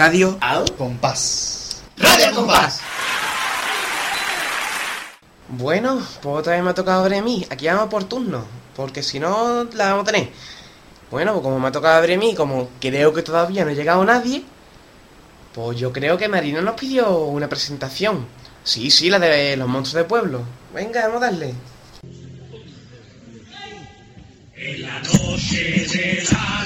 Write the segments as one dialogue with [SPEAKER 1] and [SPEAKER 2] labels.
[SPEAKER 1] Radio
[SPEAKER 2] Al compás.
[SPEAKER 3] Radio al compás.
[SPEAKER 1] Bueno, pues otra vez me ha tocado mí. Aquí vamos por turno. Porque si no, la vamos a tener. Bueno, pues como me ha tocado mí, como creo que todavía no ha llegado nadie, pues yo creo que Marina nos pidió una presentación. Sí, sí, la de los monstruos de pueblo. Venga, vamos a darle.
[SPEAKER 2] Buenas.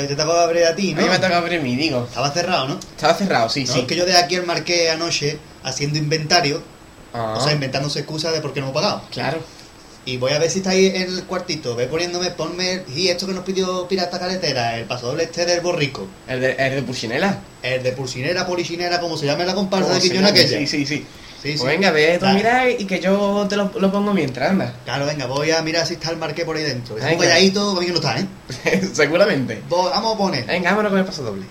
[SPEAKER 2] Hoy te tocó abrir a ti,
[SPEAKER 1] A
[SPEAKER 2] ¿no?
[SPEAKER 1] mí me ha tocado abrir a mí, digo.
[SPEAKER 2] Estaba cerrado, ¿no?
[SPEAKER 1] Estaba cerrado, sí,
[SPEAKER 2] No,
[SPEAKER 1] sí.
[SPEAKER 2] es que yo de aquí al marqué anoche haciendo inventario,
[SPEAKER 1] Ah,
[SPEAKER 2] o sea, inventándose excusas de por qué no he pagado.
[SPEAKER 1] claro.
[SPEAKER 2] Y voy a ver si está ahí en el cuartito. Ve poniéndome, ponme. Y esto que nos pidió Pirata Caletera, el pasador este del borrico.
[SPEAKER 1] El de, el de Pulsinela.
[SPEAKER 2] El de pulsinera, polichinera, como se llame la comparsa
[SPEAKER 1] ¿Cómo
[SPEAKER 2] de Quiñón aquella.
[SPEAKER 1] Sí, sí, sí.
[SPEAKER 2] Sí, sí.
[SPEAKER 1] Pues venga, ve tú
[SPEAKER 2] Dale.
[SPEAKER 1] mira y que yo te lo, lo pongo mientras, anda.
[SPEAKER 2] Claro, venga, voy a mirar si está el marqué por ahí dentro. Es un calladito, que no está, ¿eh?
[SPEAKER 1] Seguramente.
[SPEAKER 2] Vamos a poner.
[SPEAKER 1] Venga, vámonos con el paso doble.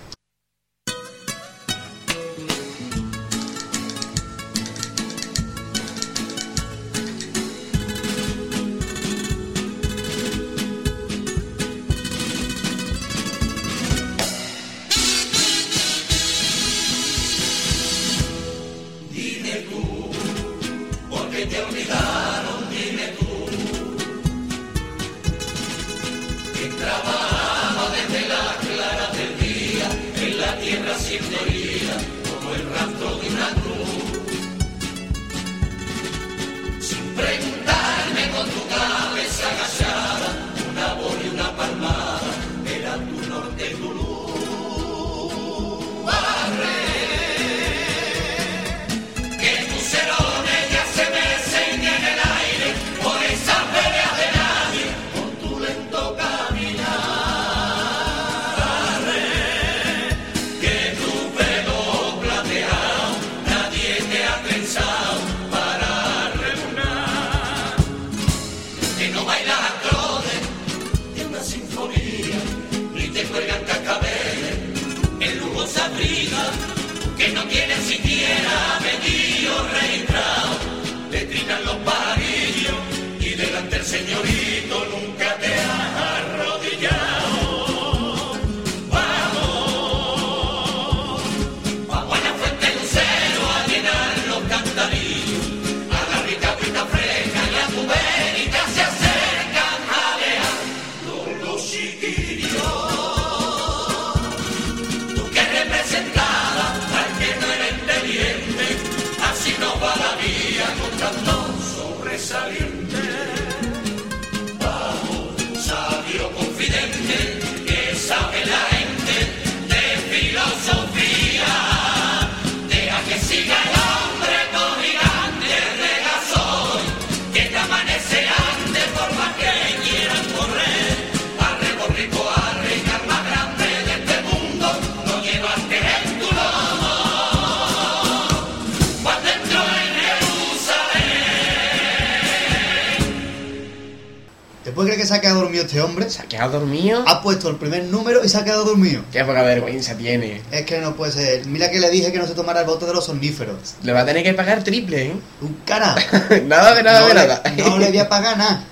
[SPEAKER 3] Ha quedado dormido este hombre?
[SPEAKER 1] ¿Se ha quedado dormido?
[SPEAKER 3] Ha puesto el primer número y se ha quedado dormido.
[SPEAKER 1] Qué poca vergüenza tiene.
[SPEAKER 3] Es que no puede ser. Mira que le dije que no se tomara el bote de los somníferos.
[SPEAKER 1] Le va a tener que pagar triple, ¿eh?
[SPEAKER 3] Un cara.
[SPEAKER 1] nada de nada
[SPEAKER 3] no
[SPEAKER 1] de
[SPEAKER 3] le-
[SPEAKER 1] nada.
[SPEAKER 3] No le voy a pagar nada.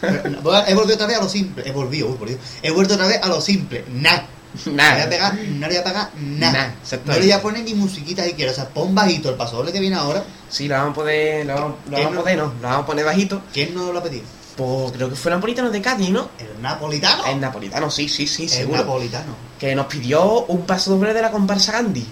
[SPEAKER 3] He vuelto otra vez a lo simple. He volvido, uy, por Dios. He vuelto otra vez a lo simple. Nada.
[SPEAKER 1] Nada.
[SPEAKER 3] no le voy a pagar nada.
[SPEAKER 1] Nah,
[SPEAKER 3] no le voy a poner ni musiquita siquiera. O sea, pon bajito el paso doble que viene ahora.
[SPEAKER 1] Sí, lo vamos a poder, lo vamos, lo
[SPEAKER 3] ¿Qué
[SPEAKER 1] vamos a
[SPEAKER 3] no?
[SPEAKER 1] poder, no, lo vamos a poner bajito.
[SPEAKER 3] ¿Quién no lo ha pedido?
[SPEAKER 1] Pues creo que fue Napolitano de Cádiz, ¿no?
[SPEAKER 3] El napolitano.
[SPEAKER 1] El Napolitano, sí, sí, sí,
[SPEAKER 3] el
[SPEAKER 1] seguro.
[SPEAKER 3] napolitano.
[SPEAKER 1] Que nos pidió un paso doble de la comparsa Gandhi.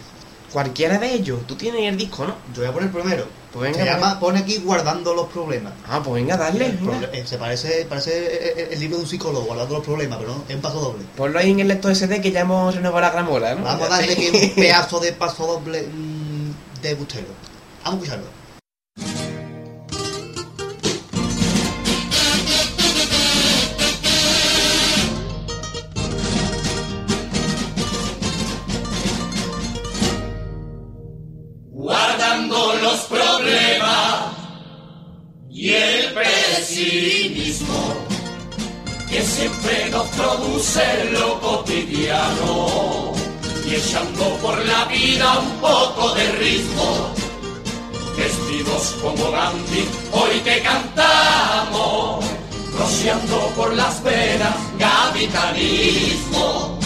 [SPEAKER 1] Cualquiera de ellos. Tú tienes el disco, ¿no?
[SPEAKER 3] Yo voy a poner el primero.
[SPEAKER 1] Pues venga,
[SPEAKER 3] Se llama, pone aquí guardando los problemas.
[SPEAKER 1] Ah, pues venga, dale.
[SPEAKER 3] El
[SPEAKER 1] venga.
[SPEAKER 3] eh, se parece, parece eh, el libro de un psicólogo, guardando los problemas, pero no, es un paso doble.
[SPEAKER 1] Ponlo ahí en el lector SD que ya hemos renovado la gramola, ¿no?
[SPEAKER 3] Vamos a darle que un pedazo de paso doble mm, de bustero. Vamos a escucharlo.
[SPEAKER 2] Siempre nos produce lo cotidiano y echando por la vida un poco de ritmo vestidos como Gandhi hoy te cantamos rociando por las venas capitalismo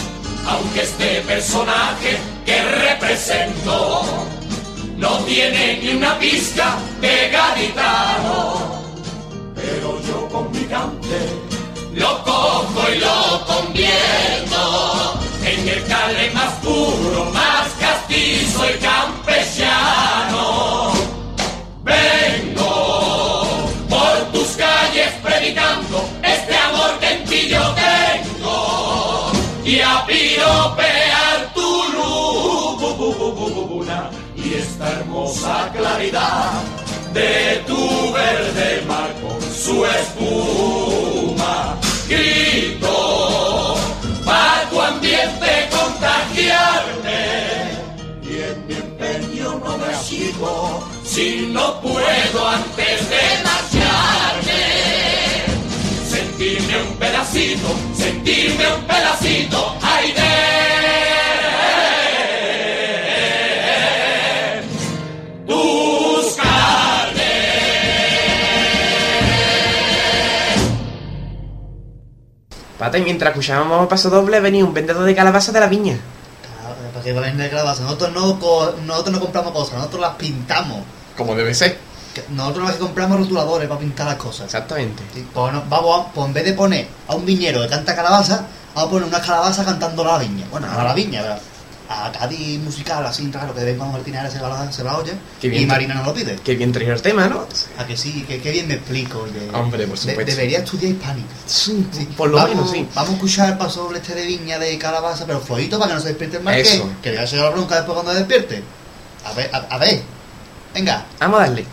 [SPEAKER 2] aunque este personaje que represento no tiene ni una pizca de gaditano. Pero yo con mi cante lo cojo y lo convierto en el cale más puro, más castizo y campechano. Vengo por tus calles predicando este amor que en ti yo tengo y a piropear tu luna y esta hermosa claridad de tu verde mar con su espuma. Grito para tu ambiente contagiarme y en mi empeño no me sigo si no puedo antes de marcharme. Sentirme un pedacito, sentirme un pedacito, ay
[SPEAKER 1] Pata, y mientras escuchábamos paso doble venía un vendedor de calabaza de la viña.
[SPEAKER 3] Claro, ¿Para qué va a vender calabaza? Nosotros no, co- nosotros no compramos cosas, nosotros las pintamos.
[SPEAKER 1] Como debe ser.
[SPEAKER 3] Que Nosotros más que compramos rotuladores para pintar las cosas.
[SPEAKER 1] Exactamente.
[SPEAKER 3] Pues, vamos a, pues en vez de poner a un viñero que canta calabaza, vamos a poner una calabaza cantando a la viña. Bueno, no a la viña, ¿verdad? A Cádiz musical así raro que de vez en cuando Martínez se va, se la oye
[SPEAKER 1] Qué bien.
[SPEAKER 3] y Marina no lo pide.
[SPEAKER 1] Qué bien traído el tema, ¿no?
[SPEAKER 3] A que sí, que, que bien me explico. oye.
[SPEAKER 1] Hombre, por
[SPEAKER 3] De-
[SPEAKER 1] supuesto.
[SPEAKER 3] debería estudiar hispánica.
[SPEAKER 1] Sí,
[SPEAKER 3] Sí,
[SPEAKER 1] por lo
[SPEAKER 3] vamos,
[SPEAKER 1] menos, sí.
[SPEAKER 3] Vamos a escuchar el paso este de viña de calabaza, pero flojito para que no se despierte el marqués.
[SPEAKER 1] Eso.
[SPEAKER 3] Que le va a ser la bronca después cuando despierte. A ver, a, a ver. Venga.
[SPEAKER 1] Vamos a darle.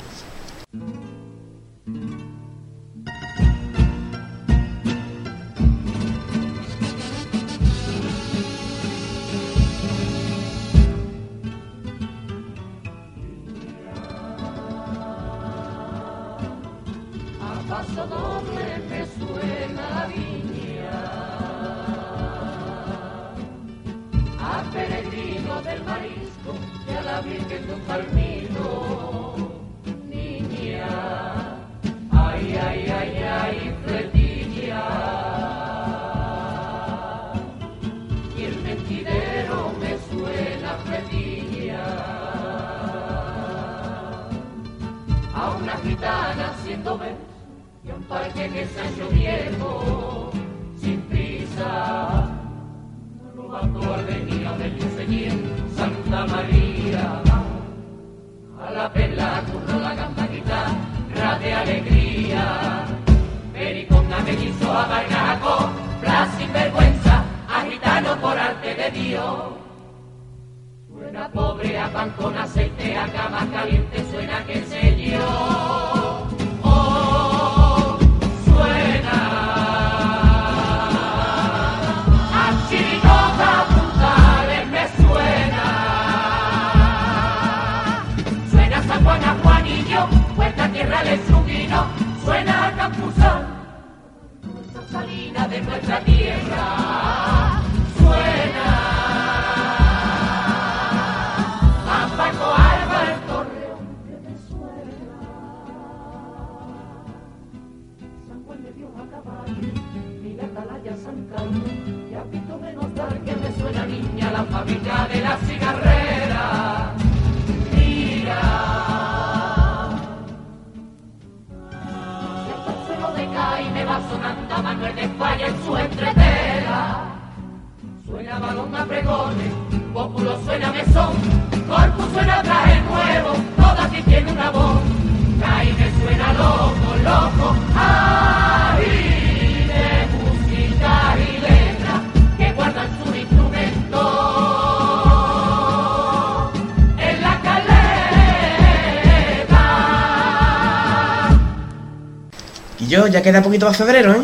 [SPEAKER 1] Ya queda poquito para febrero, ¿eh?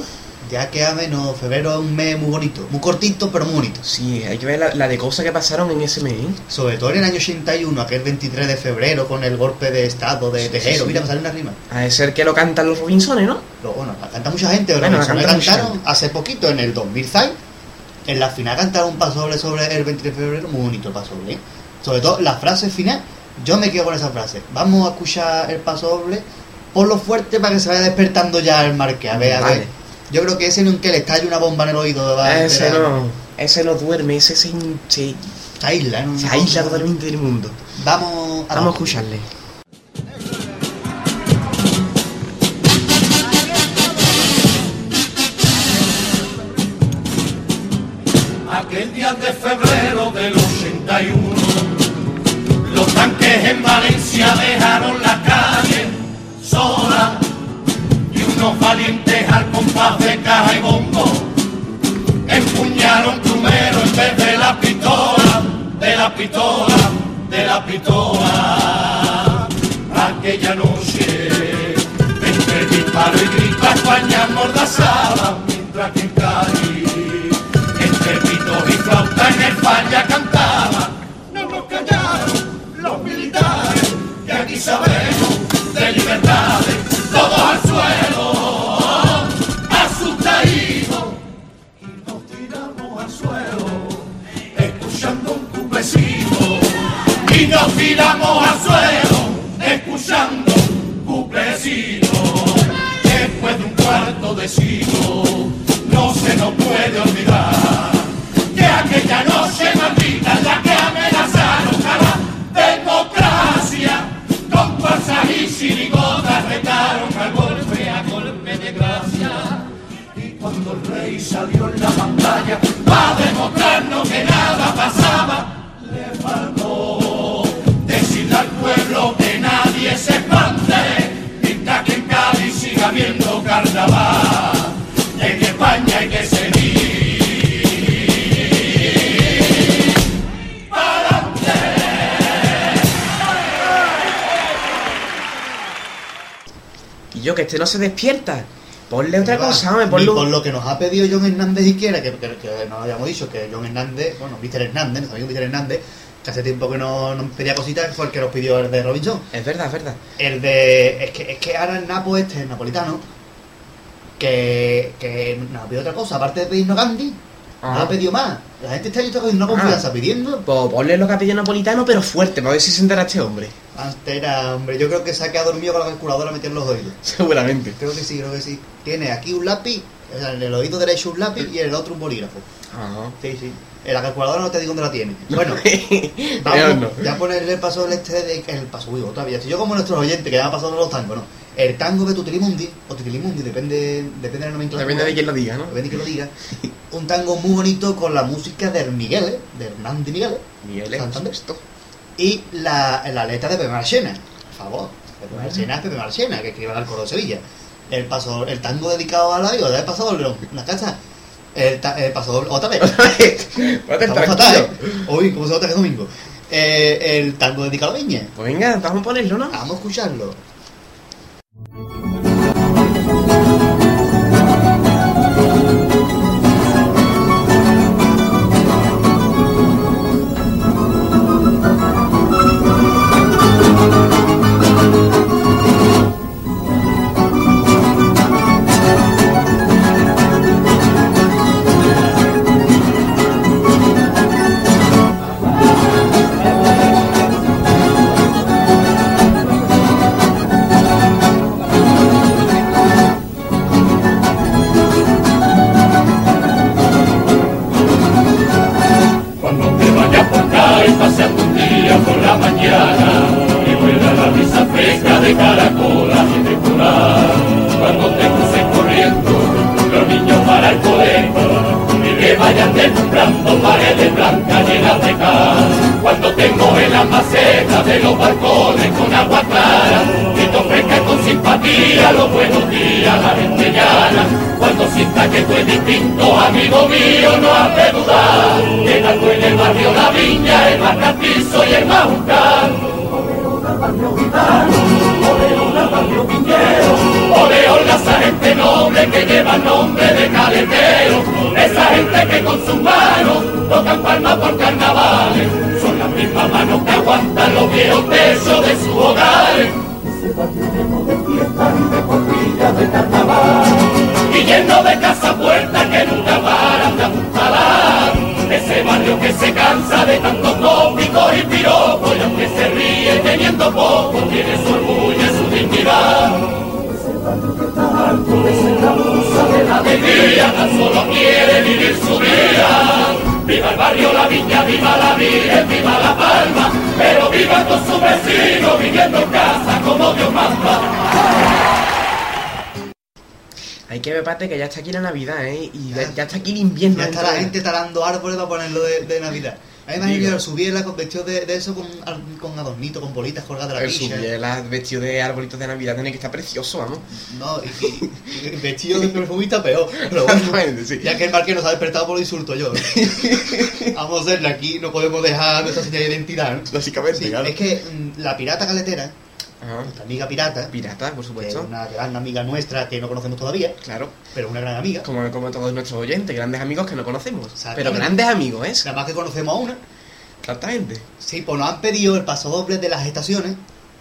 [SPEAKER 3] Ya queda menos, febrero es un mes muy bonito, muy cortito, pero muy bonito.
[SPEAKER 1] Sí, hay que ver la, la de cosas que pasaron en ese mes, ¿eh?
[SPEAKER 3] Sobre todo en el año 81, aquel 23 de febrero, con el golpe de estado de
[SPEAKER 1] Sí,
[SPEAKER 3] Tejero.
[SPEAKER 1] sí,
[SPEAKER 3] Mira, me sale una rima.
[SPEAKER 1] A de ser que lo cantan los Robinsones, ¿no?
[SPEAKER 3] Lo, bueno, la canta mucha gente, pero
[SPEAKER 1] Bueno, la canta
[SPEAKER 3] cantaron
[SPEAKER 1] gente.
[SPEAKER 3] hace poquito, en el 2006. En la final cantaron un paso doble sobre el 23 de febrero, muy bonito el paso doble. ¿eh? Sobre todo la frase final, yo me quedo con esa frase. Vamos a escuchar el paso doble, ponlo fuerte para que se vaya despertando ya el marque. A ver, a
[SPEAKER 1] Vale.
[SPEAKER 3] ver. Yo creo que ese que le estalle una bomba en el oído.
[SPEAKER 1] ese no, ese no duerme, ese se, se,
[SPEAKER 3] Se aísla, ¿no?
[SPEAKER 1] se aísla totalmente del mundo.
[SPEAKER 3] Vamos a,
[SPEAKER 1] Vamos a escucharle.
[SPEAKER 2] De caja y bombo empuñaron plumero en vez de la pistola, de la pistola, de la pistola. Aquella noche, entre disparo y grito, a España amordazaba, mientras que Nos tiramos al suelo, escuchando un cuplecito. Después de un cuarto de siglo, no se nos puede olvidar que aquella noche maldita la que amenazaron a la democracia con fuerzas y chirigotas retaron a golpe a golpe de gracia y cuando el rey salió en la pantalla para demostrarnos que nada pasaba, que
[SPEAKER 1] este no se despierta. Ponle otra
[SPEAKER 3] Va,
[SPEAKER 1] cosa, hombre, ponle
[SPEAKER 3] por lo que nos ha pedido John Hernández siquiera, que, que, que nos habíamos dicho que John Hernández, bueno, Víctor Hernández, nuestro amigo Víctor Hernández, que hace tiempo que no nos pedía cositas, fue el que nos pidió el de Robinson.
[SPEAKER 1] Es verdad, es verdad.
[SPEAKER 3] El de. Es que, es que ahora el Napo este, el napolitano, que, que nos pidió otra cosa, aparte de pedirnos Gandhi, No
[SPEAKER 1] Ah.
[SPEAKER 3] ha pedido más. La gente este año está una confianza pidiendo.
[SPEAKER 1] Pues ponle lo que ha pedido napolitano, pero fuerte, para ver si se entera este hombre.
[SPEAKER 3] Antes era, hombre, yo creo que se ha quedado dormido con la calculadora metida en los oídos.
[SPEAKER 1] Seguramente.
[SPEAKER 3] Creo que sí, creo que sí. Tiene aquí un lápiz, o sea, en el oído derecho un lápiz y en el otro un bolígrafo.
[SPEAKER 1] Ajá.
[SPEAKER 3] Sí, sí. En la calculadora no te digo dónde la tiene. Bueno, vamos ya ponerle el paso del este de, el paso, otra vez. Si yo como nuestros oyentes que ya han pasado los tangos, ¿no? El tango de Tutilimundi, o Tutilimundi, depende, depende de la nomenclatura.
[SPEAKER 1] Depende de quién lo diga, ¿no?
[SPEAKER 3] Depende de quién lo diga. Un tango muy bonito con la música de Miguel, de Hernán de Miguel,
[SPEAKER 1] Miguel
[SPEAKER 3] Santander.
[SPEAKER 1] esto.
[SPEAKER 3] Y la, la letra de Pepe Marchena. Por favor, Pepe Marchena es Pepe Marchena, que escribe al coro de Sevilla. El, paso, el tango dedicado a la vida del paso doble, la casa. El, ta- el paso doble, otra vez. Estamos fatal, ¿eh? Uy, ¿cómo se nota que es domingo? Eh, el tango dedicado a la viña.
[SPEAKER 1] Pues venga, vamos a ponerlo, ¿no?
[SPEAKER 3] Vamos a escucharlo.
[SPEAKER 2] Que
[SPEAKER 1] ya está aquí la Navidad, ¿eh? Y ya, ya está aquí el invierno.
[SPEAKER 3] Ya está la gente talando árboles para ponerlo de, de Navidad. A mí me imagino subirla con vestido de, de eso con, con adornito, con bolitas colgadas de la
[SPEAKER 1] El vestido de arbolitos de Navidad tiene que estar precioso, vamos.
[SPEAKER 3] No, y, y- y vestido de perfumista peor. Pero bueno,
[SPEAKER 1] Exactamente, sí.
[SPEAKER 3] ya que el marqués nos ha despertado por el insulto yo. Vamos a hacerle aquí, no podemos dejar nuestra señal de identidad. ¿no?
[SPEAKER 1] Básicamente,
[SPEAKER 3] Sí,
[SPEAKER 1] claro.
[SPEAKER 3] es que mm, la pirata caletera,
[SPEAKER 1] Ajá.
[SPEAKER 3] nuestra amiga pirata,
[SPEAKER 1] Pirata, por
[SPEAKER 3] que es
[SPEAKER 1] supuesto.
[SPEAKER 3] una gran amiga nuestra que no conocemos todavía,
[SPEAKER 1] Claro.
[SPEAKER 3] pero una gran amiga.
[SPEAKER 1] Como, como todos nuestros oyentes, grandes amigos que no conocemos. Pero grandes amigos, ¿eh?
[SPEAKER 3] Nada más que conocemos a una.
[SPEAKER 1] Exactamente.
[SPEAKER 3] Sí, pues nos han pedido el paso doble de las estaciones,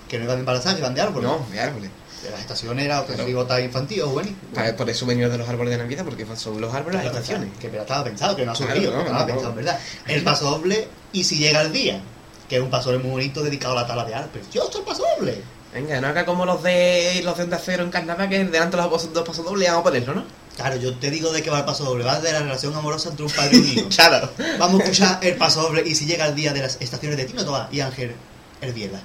[SPEAKER 3] que no iban de embarazar, que iban de árboles.
[SPEAKER 1] No, de árboles.
[SPEAKER 3] De las estaciones era otra
[SPEAKER 1] Claro.
[SPEAKER 3] figota infantil o juvenil.
[SPEAKER 1] Ah, Por eso venimos de los árboles de Navidad, porque son los árboles las
[SPEAKER 3] Claro,
[SPEAKER 1] estaciones.
[SPEAKER 3] Que pero estaba pensado, que no ha
[SPEAKER 1] Claro,
[SPEAKER 3] surgido,
[SPEAKER 1] no,
[SPEAKER 3] estaba
[SPEAKER 1] no.
[SPEAKER 3] pensado, en verdad. El paso doble, y si llega el día, que es un paso doble muy bonito dedicado a la tala de árboles. ¡Precioso el paso doble!
[SPEAKER 1] Venga, no haga como los de los de Onda Cero en Carnaval, que delante de los dos pasos dobles vamos a ponerlo, ¿no?
[SPEAKER 3] Claro, yo te digo de qué va el paso doble, va de la relación amorosa entre un padre y un hijo.
[SPEAKER 1] Claro.
[SPEAKER 3] Vamos a escuchar el paso doble y si llega el día de las estaciones de Tino Toba y Ángel Herbiela.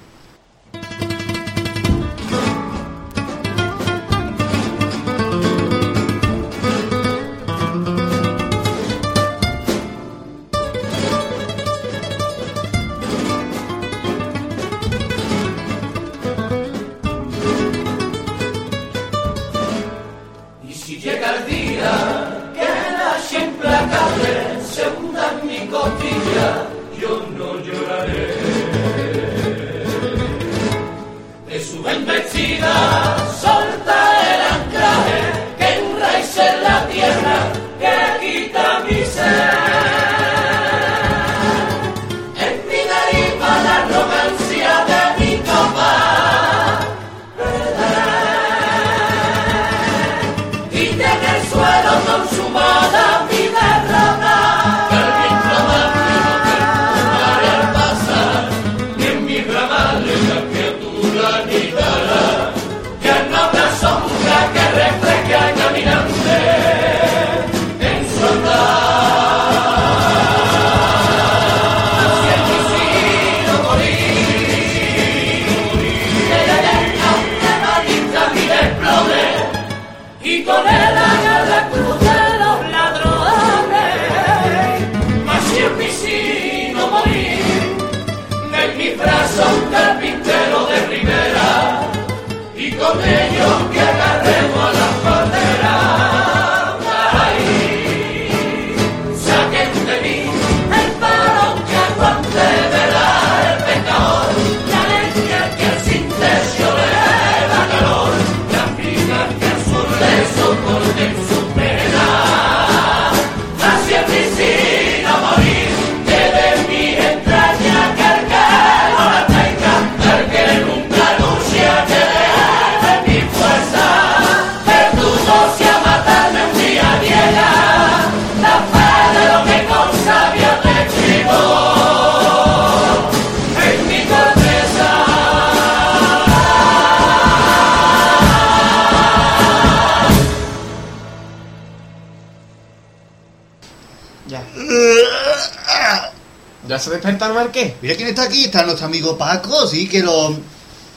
[SPEAKER 1] ¿Ya se despertó el marqués?
[SPEAKER 3] Mira quién está aquí, está nuestro amigo Paco, sí, que lo,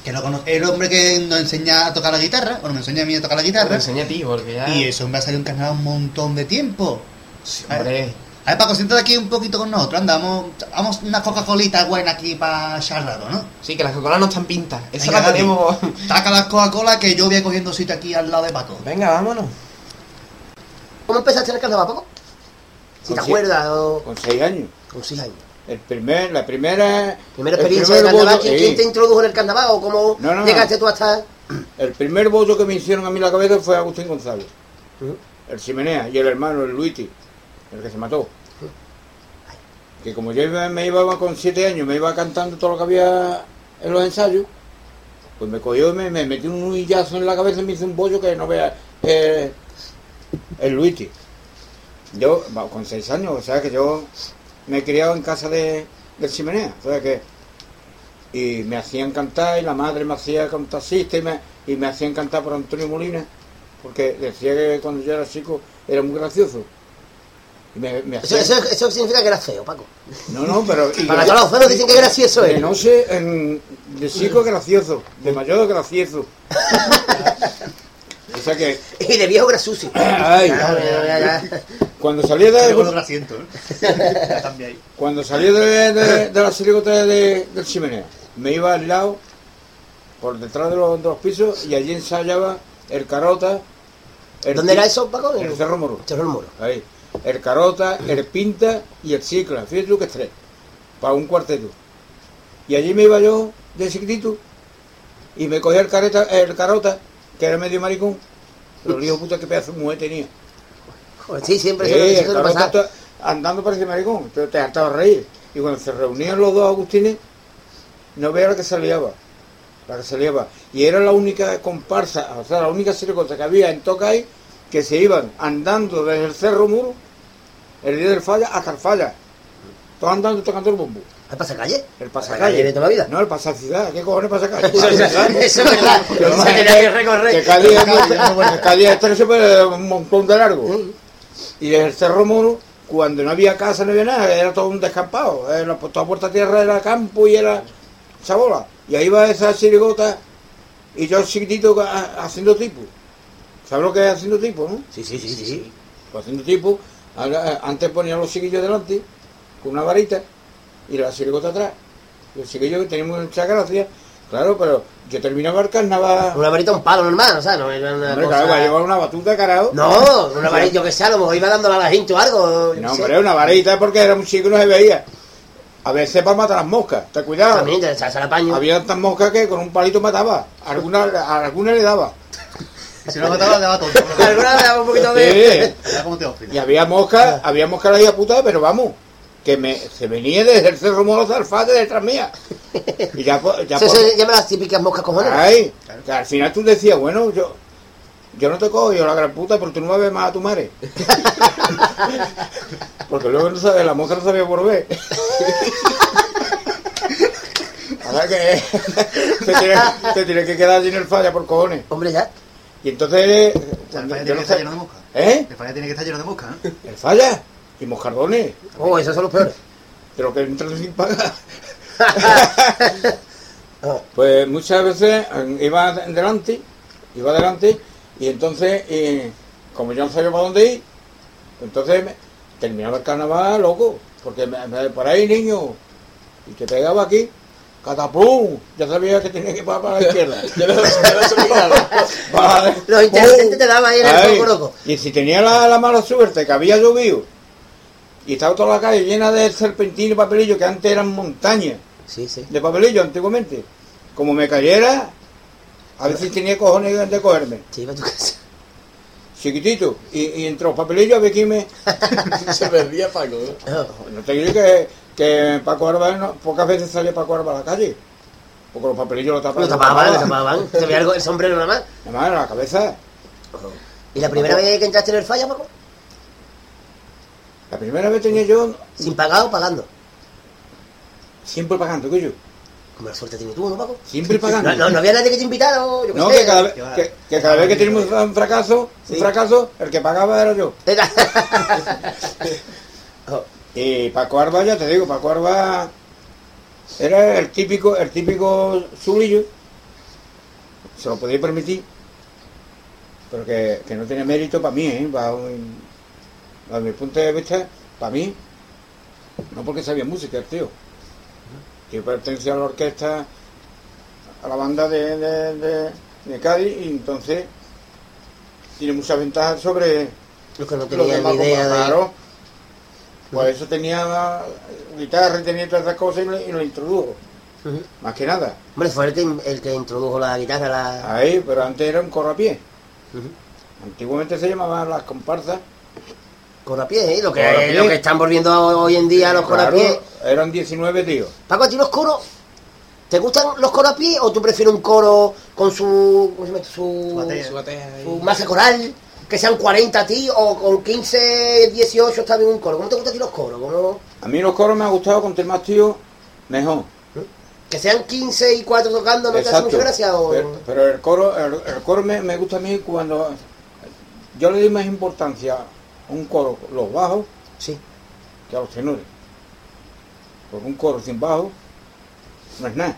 [SPEAKER 3] que lo conoce, el hombre que nos enseña a tocar la guitarra, bueno, me enseña a mí a tocar la guitarra,
[SPEAKER 1] enseñé a ti, porque ya...
[SPEAKER 3] y ese hombre ha salido en canal un montón de tiempo.
[SPEAKER 1] Sí, hombre.
[SPEAKER 3] A ver, Paco, siéntate aquí un poquito con nosotros, andamos, vamos una Coca-Colita buena aquí para charlar, ¿no?
[SPEAKER 1] Sí, que las Coca-Cola no están pintas. Esa
[SPEAKER 3] Venga,
[SPEAKER 1] la tenemos...
[SPEAKER 3] Taca las Coca-Cola que yo voy a cogiendo sitio aquí al lado de Paco.
[SPEAKER 1] Venga, vámonos.
[SPEAKER 4] ¿Cómo empezaste en el carnaval, Paco? Si
[SPEAKER 5] Con
[SPEAKER 4] te acuerdas, o...
[SPEAKER 5] Con seis años.
[SPEAKER 4] con seis años.
[SPEAKER 5] El primer, la primera...
[SPEAKER 4] Primera experiencia de carnaval,
[SPEAKER 5] bollo-
[SPEAKER 4] ¿quién, quién te introdujo en el carnaval o cómo
[SPEAKER 5] No, no, no.
[SPEAKER 4] llegaste tú hasta...?
[SPEAKER 5] El primer bollo que me hicieron a mí en la cabeza fue Agustín González. El Chimenea y el hermano, el Luiti, el que se mató. Que como yo iba- me iba con siete años, me iba cantando todo lo que había en los ensayos, pues me cogió y me, me metió un huillazo en la cabeza y me hizo un bollo que no vea eh, el Luiti. Yo, con seis años, o sea que yo me he criado en casa de, del Chimenea, o sea que y me hacían cantar y la madre me hacía cantar y me, y me hacían cantar por Antonio Molina porque decía que cuando yo era chico era muy gracioso y me, me
[SPEAKER 4] Eso,
[SPEAKER 5] hacían-
[SPEAKER 4] eso, eso significa que eras feo, Paco.
[SPEAKER 5] no no pero y
[SPEAKER 4] Para todos los feos dicen que gracioso eres.
[SPEAKER 5] noche en- de chico gracioso de mayor gracioso o sea que
[SPEAKER 4] Y de viejo grasucio.
[SPEAKER 5] ay,
[SPEAKER 4] ya, ya, ya.
[SPEAKER 5] Cuando salía
[SPEAKER 3] Qué
[SPEAKER 5] de
[SPEAKER 3] que asiento, ¿eh?
[SPEAKER 5] Cuando salí de, de- de la sirigota de, del chimenea, me iba al lado, por detrás de los, de los pisos, y allí ensayaba el carota. el
[SPEAKER 4] ¿Dónde era eso, Paco?
[SPEAKER 5] En el Cerro Moro.
[SPEAKER 4] Cerro Moro.
[SPEAKER 5] Ahí. El carota, el pinta y el cicla. Fíjate tú que es tres. Para un cuarteto. Y allí me iba yo de chiquitito y me cogía el, careta, el carota, que era medio maricón. Pero hijo puta que pedazo de mujer tenía.
[SPEAKER 4] Joder, sí, siempre
[SPEAKER 5] está andando parece maricón, pero te hartaba reír. Y cuando se reunían los dos Agustines, no veía la que se liaba, la que se liaba. Y era la única comparsa, o sea, la única circota que había en Tocay que se iban andando desde el Cerro Muro, el día del falla, hasta el falla. Todos andando tocando el bombo.
[SPEAKER 4] ¿El pasacalle?
[SPEAKER 5] El
[SPEAKER 4] Pasacalle de toda la vida.
[SPEAKER 5] No, el pasaciudad. ¿Qué cojones pasacalle?
[SPEAKER 4] Eso es verdad, eso es verdad.
[SPEAKER 5] Que
[SPEAKER 4] tenía que recorrer.
[SPEAKER 5] Que cada día, que cada día este se puede un montón de largo. Y desde el Cerro Moro, cuando no había casa, no había nada, era todo un descampado. Era, pues, toda puerta tierra era campo y era chabola. Y ahí va esa chirigota y yo chiquitito haciendo tipo. ¿Sabes lo que es haciendo tipo, no?
[SPEAKER 4] Sí, sí, sí, sí.
[SPEAKER 5] Pues haciendo tipo, ahora, antes ponían los chiquillos delante con una varita y la chirigota atrás. Los chiquillos que teníamos mucha gracia, claro, pero yo terminaba el carnaval.
[SPEAKER 4] Una varita, un palo normal, o sea, no era una
[SPEAKER 5] Hombre,
[SPEAKER 4] cosa...
[SPEAKER 5] claro, va a llevar una batuta, carajo.
[SPEAKER 4] No, una varita, yo que sé, a lo mejor iba dándole a la gente o algo.
[SPEAKER 5] No,
[SPEAKER 4] qué sé.
[SPEAKER 5] hombre, una varita porque era muy chico y no se veía. A veces para matar las moscas, ten cuidado.
[SPEAKER 4] También, te echarse al paño.
[SPEAKER 5] Había tantas moscas que con un palito mataba. Alguna, a alguna le daba.
[SPEAKER 3] Y si no mataba, le daba tonto.
[SPEAKER 4] Alguna vez daba un poquito de...
[SPEAKER 5] Sí. Y había moscas, había moscas la hija puta, pero vamos, que me, se venía desde el Cerro Moro hasta el Fate detrás mía. Y ya, ya
[SPEAKER 4] Eso
[SPEAKER 5] po-
[SPEAKER 4] se llama las típicas moscas cojones.
[SPEAKER 5] Ay, que al final tú decías, bueno, yo yo no te cojo, yo la gran puta, pero tú no me ves más a tu madre. Porque luego no sabes, la mosca no sabía por ver. Ahora que se tiene, se tiene que quedar sin el falla por cojones.
[SPEAKER 4] Hombre, ya.
[SPEAKER 5] Y entonces,
[SPEAKER 3] O sea, el falla tiene que estar lleno de moscas.
[SPEAKER 5] ¿eh?
[SPEAKER 3] El falla tiene que estar lleno de moscas, ¿eh?
[SPEAKER 5] El falla y moscardones,
[SPEAKER 4] Oh, esos son los peores.
[SPEAKER 5] de lo que entran sin pagar. Pues muchas veces eh, iba delante, iba delante, y entonces, eh, como yo no sabía para dónde ir, entonces me- terminaba el carnaval loco, porque me- me- por ahí niño, y te pegaba aquí, cataplum, ya sabía que tenía que parar para la izquierda.
[SPEAKER 1] Yo.
[SPEAKER 5] Vale.
[SPEAKER 4] Los inteligentes
[SPEAKER 5] ¡Pum!
[SPEAKER 4] te daban ahí en el loco.
[SPEAKER 5] Y si tenía la, la mala suerte que había llovido y estaba toda la calle llena de serpentines y papelillos que antes eran montañas
[SPEAKER 4] Sí, sí.
[SPEAKER 5] de papelillos antiguamente, como me cayera, a veces tenía cojones de cogerme,
[SPEAKER 4] Sí, iba a tu casa.
[SPEAKER 5] chiquitito, y, y entre los papelillos había que me...
[SPEAKER 1] Se perdía Paco. ¿no?
[SPEAKER 5] Te diré que, que Paco Arba, no- pocas veces salía Paco Arba a la calle, porque los papelillos lo tapaban.
[SPEAKER 4] Lo tapaban, lo tapaban. Se veía algo, el sombrero nada más.
[SPEAKER 5] Además, en la cabeza.
[SPEAKER 4] ¿Y la primera vez que entraste en el falla, Paco?
[SPEAKER 5] La primera vez tenía yo
[SPEAKER 4] ¿Sin pagar o pagando?
[SPEAKER 5] siempre pagando, que yo.
[SPEAKER 4] Como la suerte tienes tú, ¿no, Paco?
[SPEAKER 5] Siempre pagando.
[SPEAKER 4] No, no, no había nadie que te invitara yo qué
[SPEAKER 5] No,
[SPEAKER 4] sé.
[SPEAKER 5] que cada, vez, que, que cada vez que teníamos un fracaso,
[SPEAKER 4] Sí.
[SPEAKER 5] un fracaso, el que pagaba era yo.
[SPEAKER 4] Era-
[SPEAKER 5] Y Paco Arba, ya te digo, Paco Arba era el típico, el típico zulillo, se lo podía permitir, pero que, que no tenía mérito para mí, ¿eh? Bajo mi punto de vista, para mí, no porque sabía música, el tío. Yo pertenecía a la orquesta, a la banda de, de, de- de Cádiz, y entonces tiene muchas ventajas sobre
[SPEAKER 4] Los que no tenían
[SPEAKER 5] demás
[SPEAKER 4] ni idea de...
[SPEAKER 5] compañeros. Pues eso tenía guitarra y tenía todas esas cosas y lo, y lo introdujo, más que nada.
[SPEAKER 4] Hombre, fue el que, el que introdujo la guitarra, la...
[SPEAKER 5] Ahí, pero antes era un.
[SPEAKER 4] Ujú.
[SPEAKER 5] Antiguamente se llamaban las comparsas.
[SPEAKER 4] Corrapiés, ¿eh? Lo que,
[SPEAKER 5] Corrapiés.
[SPEAKER 4] lo que están volviendo hoy en día los
[SPEAKER 5] Claro,
[SPEAKER 4] corrapiés.
[SPEAKER 5] eran 19 tíos.
[SPEAKER 4] Paco, ¿a ti los coros? ¿Te gustan los corapiés o tú prefieres un coro con su... ¿Cómo se llama? Su...
[SPEAKER 1] Su batea ahí.
[SPEAKER 4] su masa coral? Que sean 40 a ti o con 15, 18 está bien un coro. ¿Cómo te gustan a ti los coros? ¿Cómo-
[SPEAKER 5] A mí los coros me ha gustado con más tíos, mejor.
[SPEAKER 4] Que sean 15 y 4 tocando, ¿no te hace mucha gracia? O...
[SPEAKER 5] Pero, pero el coro, el, el coro me, me gusta a mí cuando yo le doy más importancia a un coro, los bajos,
[SPEAKER 4] Sí.
[SPEAKER 5] que a los tenores. Porque un coro sin bajo no es nada.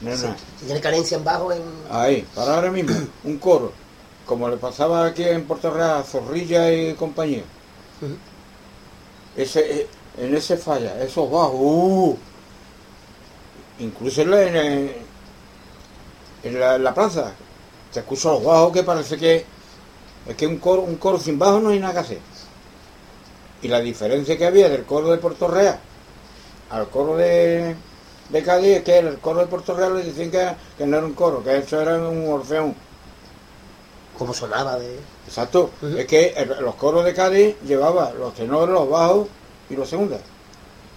[SPEAKER 5] No es
[SPEAKER 4] sí.
[SPEAKER 5] nada.
[SPEAKER 4] Si tiene carencia en bajo, en...
[SPEAKER 5] Ahí, para ahora mismo, un coro, como le pasaba aquí en Puerto Real a Zorrilla y compañía. Ese, eh, en ese falla, esos bajos, uh, incluso en la, en, la, en la plaza, te escucho los bajos que parece que es que un coro, un coro sin bajo no hay nada que hacer. Y la diferencia que había del coro de Puerto Real al coro de, de Cádiz es que el coro de Puerto Real le decían que, que no era un coro, que eso era un orfeón.
[SPEAKER 4] Cómo sonaba de...
[SPEAKER 5] Exacto. Es que el- los coros de Cádiz llevaban los tenores, los bajos y los segundas.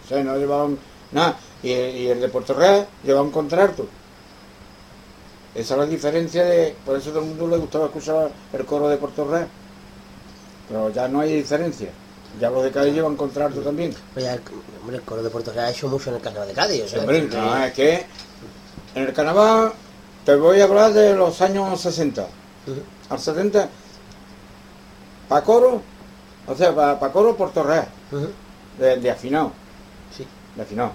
[SPEAKER 5] O sea, no llevaban nada. Y, el- y el de Puerto Real llevaba un contralto. Esa es la diferencia de... Por eso a todo el mundo le gustaba escuchar el coro de Puerto Real. Pero ya no hay diferencia. Ya los de Cádiz llevan contralto también.
[SPEAKER 4] Pues ya el, hombre, el coro de Puerto Real ha hecho mucho en el carnaval de Cádiz. O sea,
[SPEAKER 5] Hombre,
[SPEAKER 4] que-
[SPEAKER 5] no, es que en el carnaval te voy a hablar de los años 60.
[SPEAKER 4] Ujú.
[SPEAKER 5] Al 70, para coro, o sea, para coro Puerto Real, de, de afinado,
[SPEAKER 4] Sí.
[SPEAKER 5] de afinado.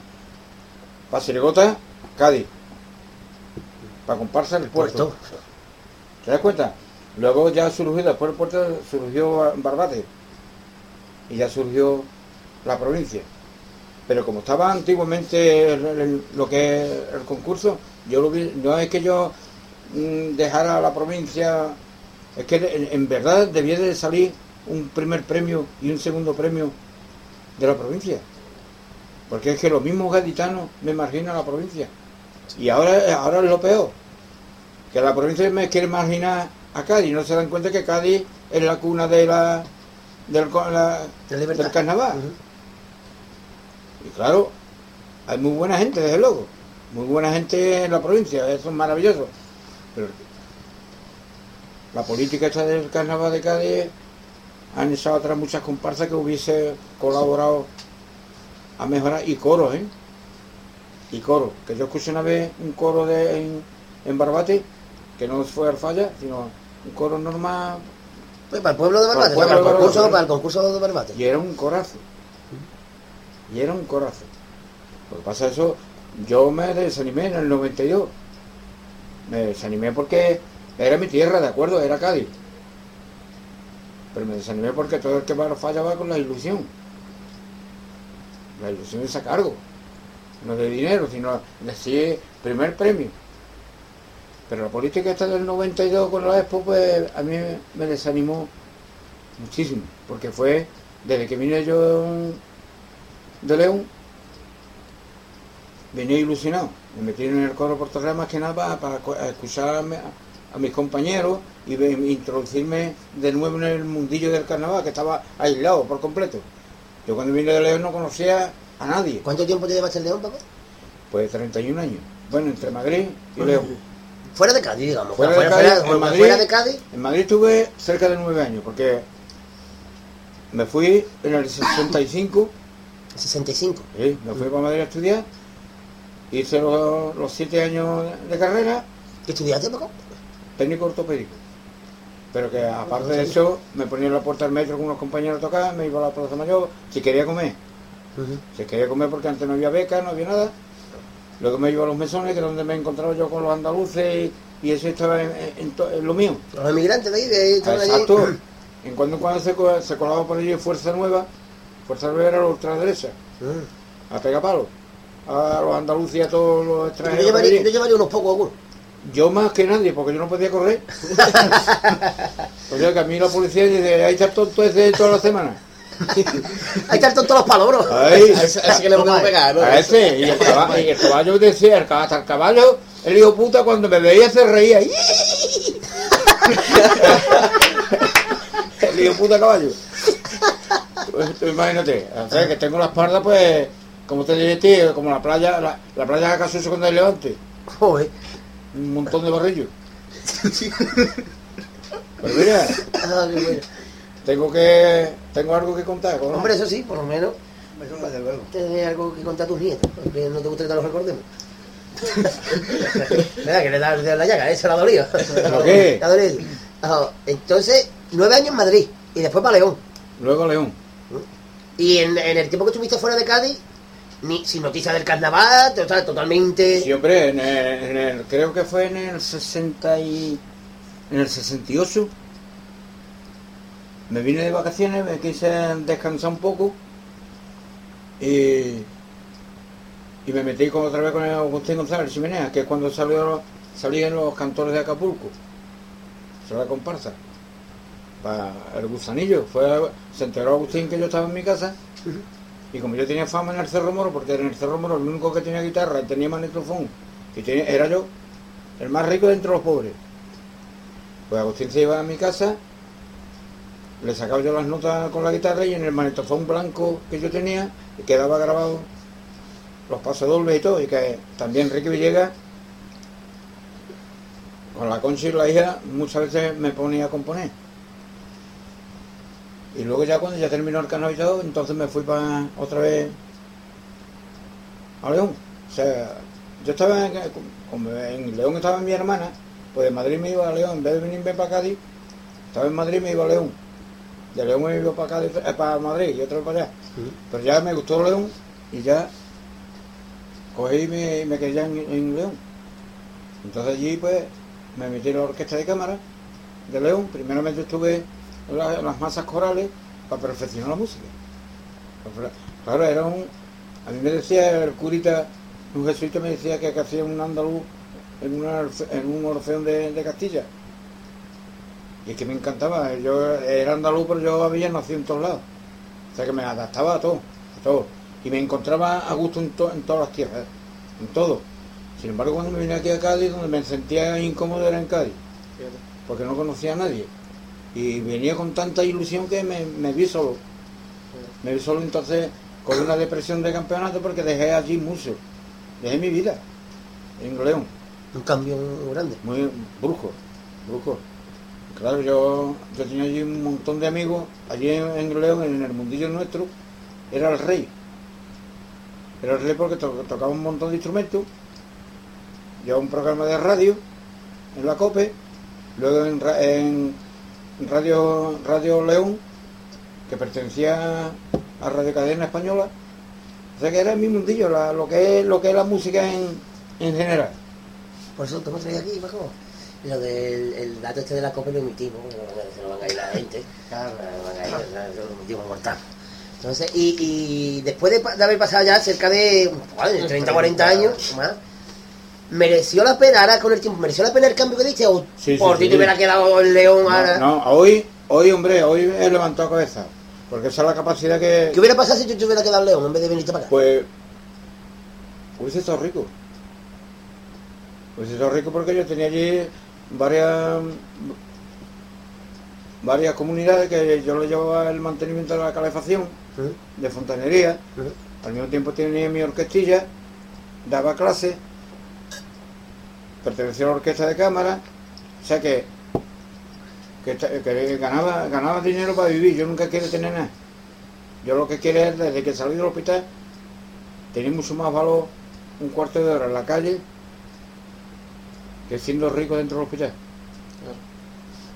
[SPEAKER 5] Para Sirigota, Cádiz. Para comparsa el puerto.
[SPEAKER 4] Puerto.
[SPEAKER 5] ¿Te das cuenta? Luego ya surgió, después del puerto surgió Barbate. Y ya surgió la provincia. Pero como estaba antiguamente el- el- lo que es el concurso, yo lo vi, no es que yo mm, dejara la provincia, es que en, en verdad debía de salir un primer premio y un segundo premio de la provincia. Porque es que los mismos gaditanos me marginan la provincia. Y ahora, ahora es lo peor. Que la provincia me quiere marginar a Cádiz. No se dan cuenta que Cádiz es la cuna de la, del, la-
[SPEAKER 4] De
[SPEAKER 5] del carnaval. Y claro, hay muy buena gente, desde luego. Muy buena gente en la provincia, eso es maravilloso. Pero la política esta del carnaval de Cádiz han echado atrás muchas comparsas que hubiese colaborado a mejorar. Y coros, ¿eh? Y coros. Que yo escuché una vez un coro de, en, en Barbate, que no fue al falla, sino un coro normal.
[SPEAKER 4] Pues para el pueblo de Barbate,
[SPEAKER 5] Para el
[SPEAKER 4] concurso, para el concurso de Barbate.
[SPEAKER 5] Y era un corazo. Y era un corazo. Lo que pasa es eso, yo me desanimé en el 92. Me desanimé porque era mi tierra, de acuerdo, era Cádiz. Pero me desanimé porque todo el que va a la falla va con la ilusión. La ilusión es a cargo. No de dinero, sino de sí, primer premio. Pero la política esta del 92 con la Expo, pues a mí me desanimó muchísimo, porque fue desde que vine yo de León, venía ilusionado. Me metí en el coro por Torreal más que nada para, escuchar a, mi- a mis compañeros y introducirme de nuevo en el mundillo del carnaval, que estaba aislado por completo. Yo cuando vine de León no conocía a nadie,
[SPEAKER 4] ¿Cuánto tiempo te llevaste en León, Paco?
[SPEAKER 5] pues 31 años. Bueno, entre Madrid y León.
[SPEAKER 4] Fuera de Cádiz, digamos.
[SPEAKER 5] Fuera de Cádiz,
[SPEAKER 4] fuera-
[SPEAKER 5] en Madrid.
[SPEAKER 4] fuera de Cádiz.
[SPEAKER 5] En Madrid estuve cerca de nueve años, porque me fui en el 65
[SPEAKER 4] 65.
[SPEAKER 5] Sí, me fui para Madrid a estudiar, hice los, los siete años de carrera,
[SPEAKER 4] ¿Qué estudiaste, Paco?
[SPEAKER 5] técnico ortopédico. Pero que aparte de eso, me ponía en la puerta del metro con unos compañeros a tocar, me iba a la Plaza Mayor, si quería comer. Si quería comer porque antes no había beca, no había nada. Luego me iba a los mesones, que es donde me encontraba yo con los andaluces, y eso estaba en, en lo mío.
[SPEAKER 4] Los emigrantes de ahí, de estaban allí.
[SPEAKER 5] Exacto. En cuando en cuando se, co- se colaba por allí Fuerza Nueva, Fuerza Nueva era la ultraderecha,
[SPEAKER 4] Mm.
[SPEAKER 5] a pegar palos. A los andaluces y a todos los extranjeros.
[SPEAKER 4] llevaría,
[SPEAKER 5] allí.
[SPEAKER 4] yo llevaría unos pocos algunos.
[SPEAKER 5] Yo más que nadie, porque yo no podía correr. o sea que a mí la policía dice, ahí está tonto ese toda la semana.
[SPEAKER 4] Ahí están todos los.
[SPEAKER 5] Ahí,
[SPEAKER 1] Así así que le podemos pegar, ¿no?
[SPEAKER 5] a ese, y el caballo, y el caballo decía, el, hasta el caballo, el hijo puta cuando me veía se reía. el hijo puta caballo. Pues tú imagínate, o sea que tengo la espalda pues, como te dije tío, como la playa, la, la playa de Acasuso cuando hay levante,
[SPEAKER 4] Joder.
[SPEAKER 5] un montón de barrillos. Pues mira. Tengo que, tengo algo que contar. ¿no?
[SPEAKER 4] Hombre, eso sí, por lo menos
[SPEAKER 3] Eso desde luego.
[SPEAKER 4] tienes algo que contar a tus nietos. Aunque no te guste que te lo recordemos. Mira, que le da la llaga, ¿eh? Se la ha dolido.
[SPEAKER 5] ¿Lo qué?
[SPEAKER 4] Le ha dolido. Ajá. Entonces, nueve años en Madrid y después para León.
[SPEAKER 5] Luego León.
[SPEAKER 4] Y en, en el tiempo que estuviste fuera de Cádiz, ni, sin noticias del carnaval, total, totalmente.
[SPEAKER 5] Sí, hombre, en el, en el- creo que fue en el 60 y, en el 68. Me vine de vacaciones, me quise descansar un poco y, y me metí con, otra vez con el Agustín González Chimenea, que es cuando salió, salían los cantores de Acapulco. Fue la comparsa. Para el gusanillo. Fue, se enteró Agustín que yo estaba en mi casa y como yo tenía fama en el Cerro Moro, porque en el Cerro Moro el único que tenía guitarra y tenía magnetofón, tenía, era yo, el más rico de entre los pobres. Pues Agustín se iba a mi casa, le sacaba yo las notas con la guitarra y en el magnetofón blanco que yo tenía quedaba grabado los pasodobles y todo, y que también Ricky Villegas, con la Conchi y la hija, muchas veces me ponía a componer. Y luego ya cuando ya terminó el canal y todo, entonces me fui para otra vez a León. O sea, yo estaba en León estaba mi hermana, pues de Madrid me iba a León, en vez de venirme para Cádiz, estaba en Madrid me iba a León. De León me iba para eh, para Madrid y vez para allá. Pero ya me gustó León y ya cogí y me, me quedé en, en León. Entonces allí pues me metí en la orquesta de cámara de León. Primeramente estuve en, la- en las masas corales para perfeccionar la música. Claro, era un... A mí me decía el curita, un jesuita me decía que, que hacía un andaluz en, una en un orfeón de, de Castilla. Y es que me encantaba. Yo era andaluz, pero yo había nacido en todos lados. O sea que me adaptaba a todo, a todo. Y me encontraba a gusto en, to- en todas las tierras, en todo. Sin embargo, cuando me vine aquí a Cádiz, donde me sentía incómodo era en Cádiz, porque no conocía a nadie. Y venía con tanta ilusión que me, me vi solo. Me vi solo entonces con una depresión de campeonato porque dejé allí mucho. Dejé mi vida en León.
[SPEAKER 4] Un cambio grande.
[SPEAKER 5] Muy brujo, brujo. Claro, yo, yo tenía allí un montón de amigos, allí en, León, en el mundillo nuestro, era el rey. Era el rey porque to- tocaba un montón de instrumentos, llevaba un programa de radio en la COPE, luego en, ra- en Radio, radio León, que pertenecía a Radio Cadena Española. O sea que era mi mundillo, la- lo, que es, lo que es la música en, en general.
[SPEAKER 4] Por eso te traído aquí, Paco. Lo del el dato este de la copa lo a- se lo van a ir la gente.
[SPEAKER 3] Claro.
[SPEAKER 4] Se lo van a ir, lo emitimos mortal. Entonces, y, y después de, haber pasado ya cerca de bueno, 30, 40 años más, ¿mereció la pena ahora con el tiempo? ¿Mereció la pena el cambio que diste? ¿O
[SPEAKER 5] Sí, sí,
[SPEAKER 4] por ti
[SPEAKER 5] sí.
[SPEAKER 4] te hubiera quedado el león ahora?
[SPEAKER 5] No, no, hoy, hoy, hombre, hoy he levantado cabeza. Porque esa es la capacidad que.
[SPEAKER 4] ¿Qué hubiera pasado si yo te hubiera quedado el león en vez de venirte para acá?
[SPEAKER 5] Pues. Hubiese estado rico. Hubiese estado rico porque yo tenía allí varias. varias comunidades que yo le llevaba el mantenimiento de la calefacción, de fontanería. Al mismo tiempo tenía mi orquestilla, daba clases, pertenecía a la orquesta de cámara, o sea que, que ganaba, ganaba dinero para vivir, yo nunca quiero tener nada. Yo lo que quiero es, desde que salí del hospital, tenía mucho más valor un cuarto de hora en la calle que siendo rico dentro del hospital.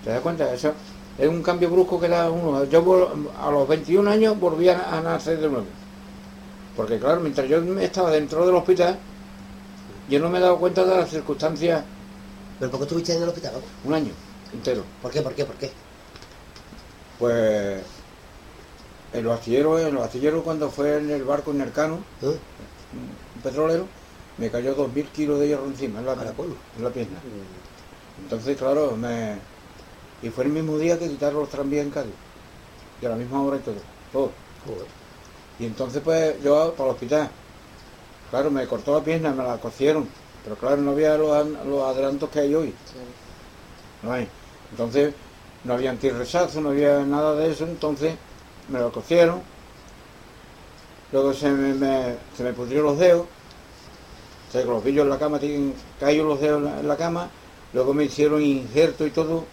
[SPEAKER 5] ¿Te das cuenta? Eso es un cambio brusco que da uno. Yo a los 21 años volví a, nacer de nuevo. Porque claro, mientras yo estaba dentro del hospital, yo no me he dado cuenta de las circunstancias
[SPEAKER 4] ¿Pero por qué estuviste en el hospital? loco?
[SPEAKER 5] un año entero.
[SPEAKER 4] ¿Por qué? ¿Por qué? ¿Por qué?
[SPEAKER 5] Pues en los astilleros, en los astilleros cuando fue en el barco en Ercano,
[SPEAKER 4] ¿Eh?
[SPEAKER 5] un petrolero, me cayó 2.000 kilos de hierro encima, en la, en la pierna. Entonces, claro, me... Y fue el mismo día que quitaron los tranvías en Cádiz. Y a la misma hora y todo. todo.
[SPEAKER 4] Joder.
[SPEAKER 5] Y entonces pues yo para el hospital. Claro, me cortó la pierna, me la cosieron. Pero claro, no había los, los adelantos que hay hoy. No hay. Entonces no había antirrechazo, no había nada de eso. Entonces me lo cosieron. Luego se me, me- se me pudrieron los dedos. O sea, que los pillos en la cama tienen los dedos en la, cama. Luego me hicieron injerto y todo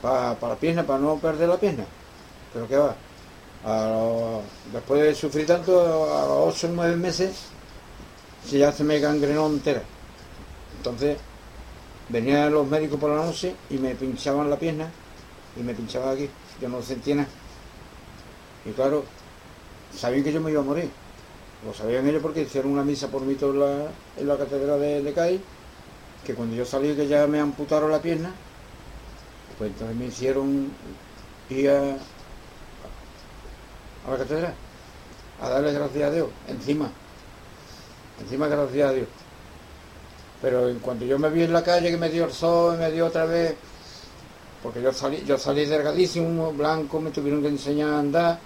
[SPEAKER 5] para la pierna, para no perder la pierna. Pero qué va. Después de sufrir tanto, a los 8 o 9 meses, se ya se me gangrenó entera. Entonces, venían los médicos por la noche y me pinchaban la pierna y me pinchaban aquí. Yo no sentía nada. Y claro, sabían que yo me iba a morir. Lo sabían ellos porque hicieron una misa por mí en la, en la catedral de, de que cuando yo salí que ya me amputaron la pierna, pues entonces me hicieron ir a, a la catedral a darle gracias a Dios, encima, encima gracias a Dios. Pero en cuanto yo me vi en la calle que me dio el sol, me dio otra vez, porque yo salí, yo salí delgadísimo, blanco, me tuvieron que enseñar a andar,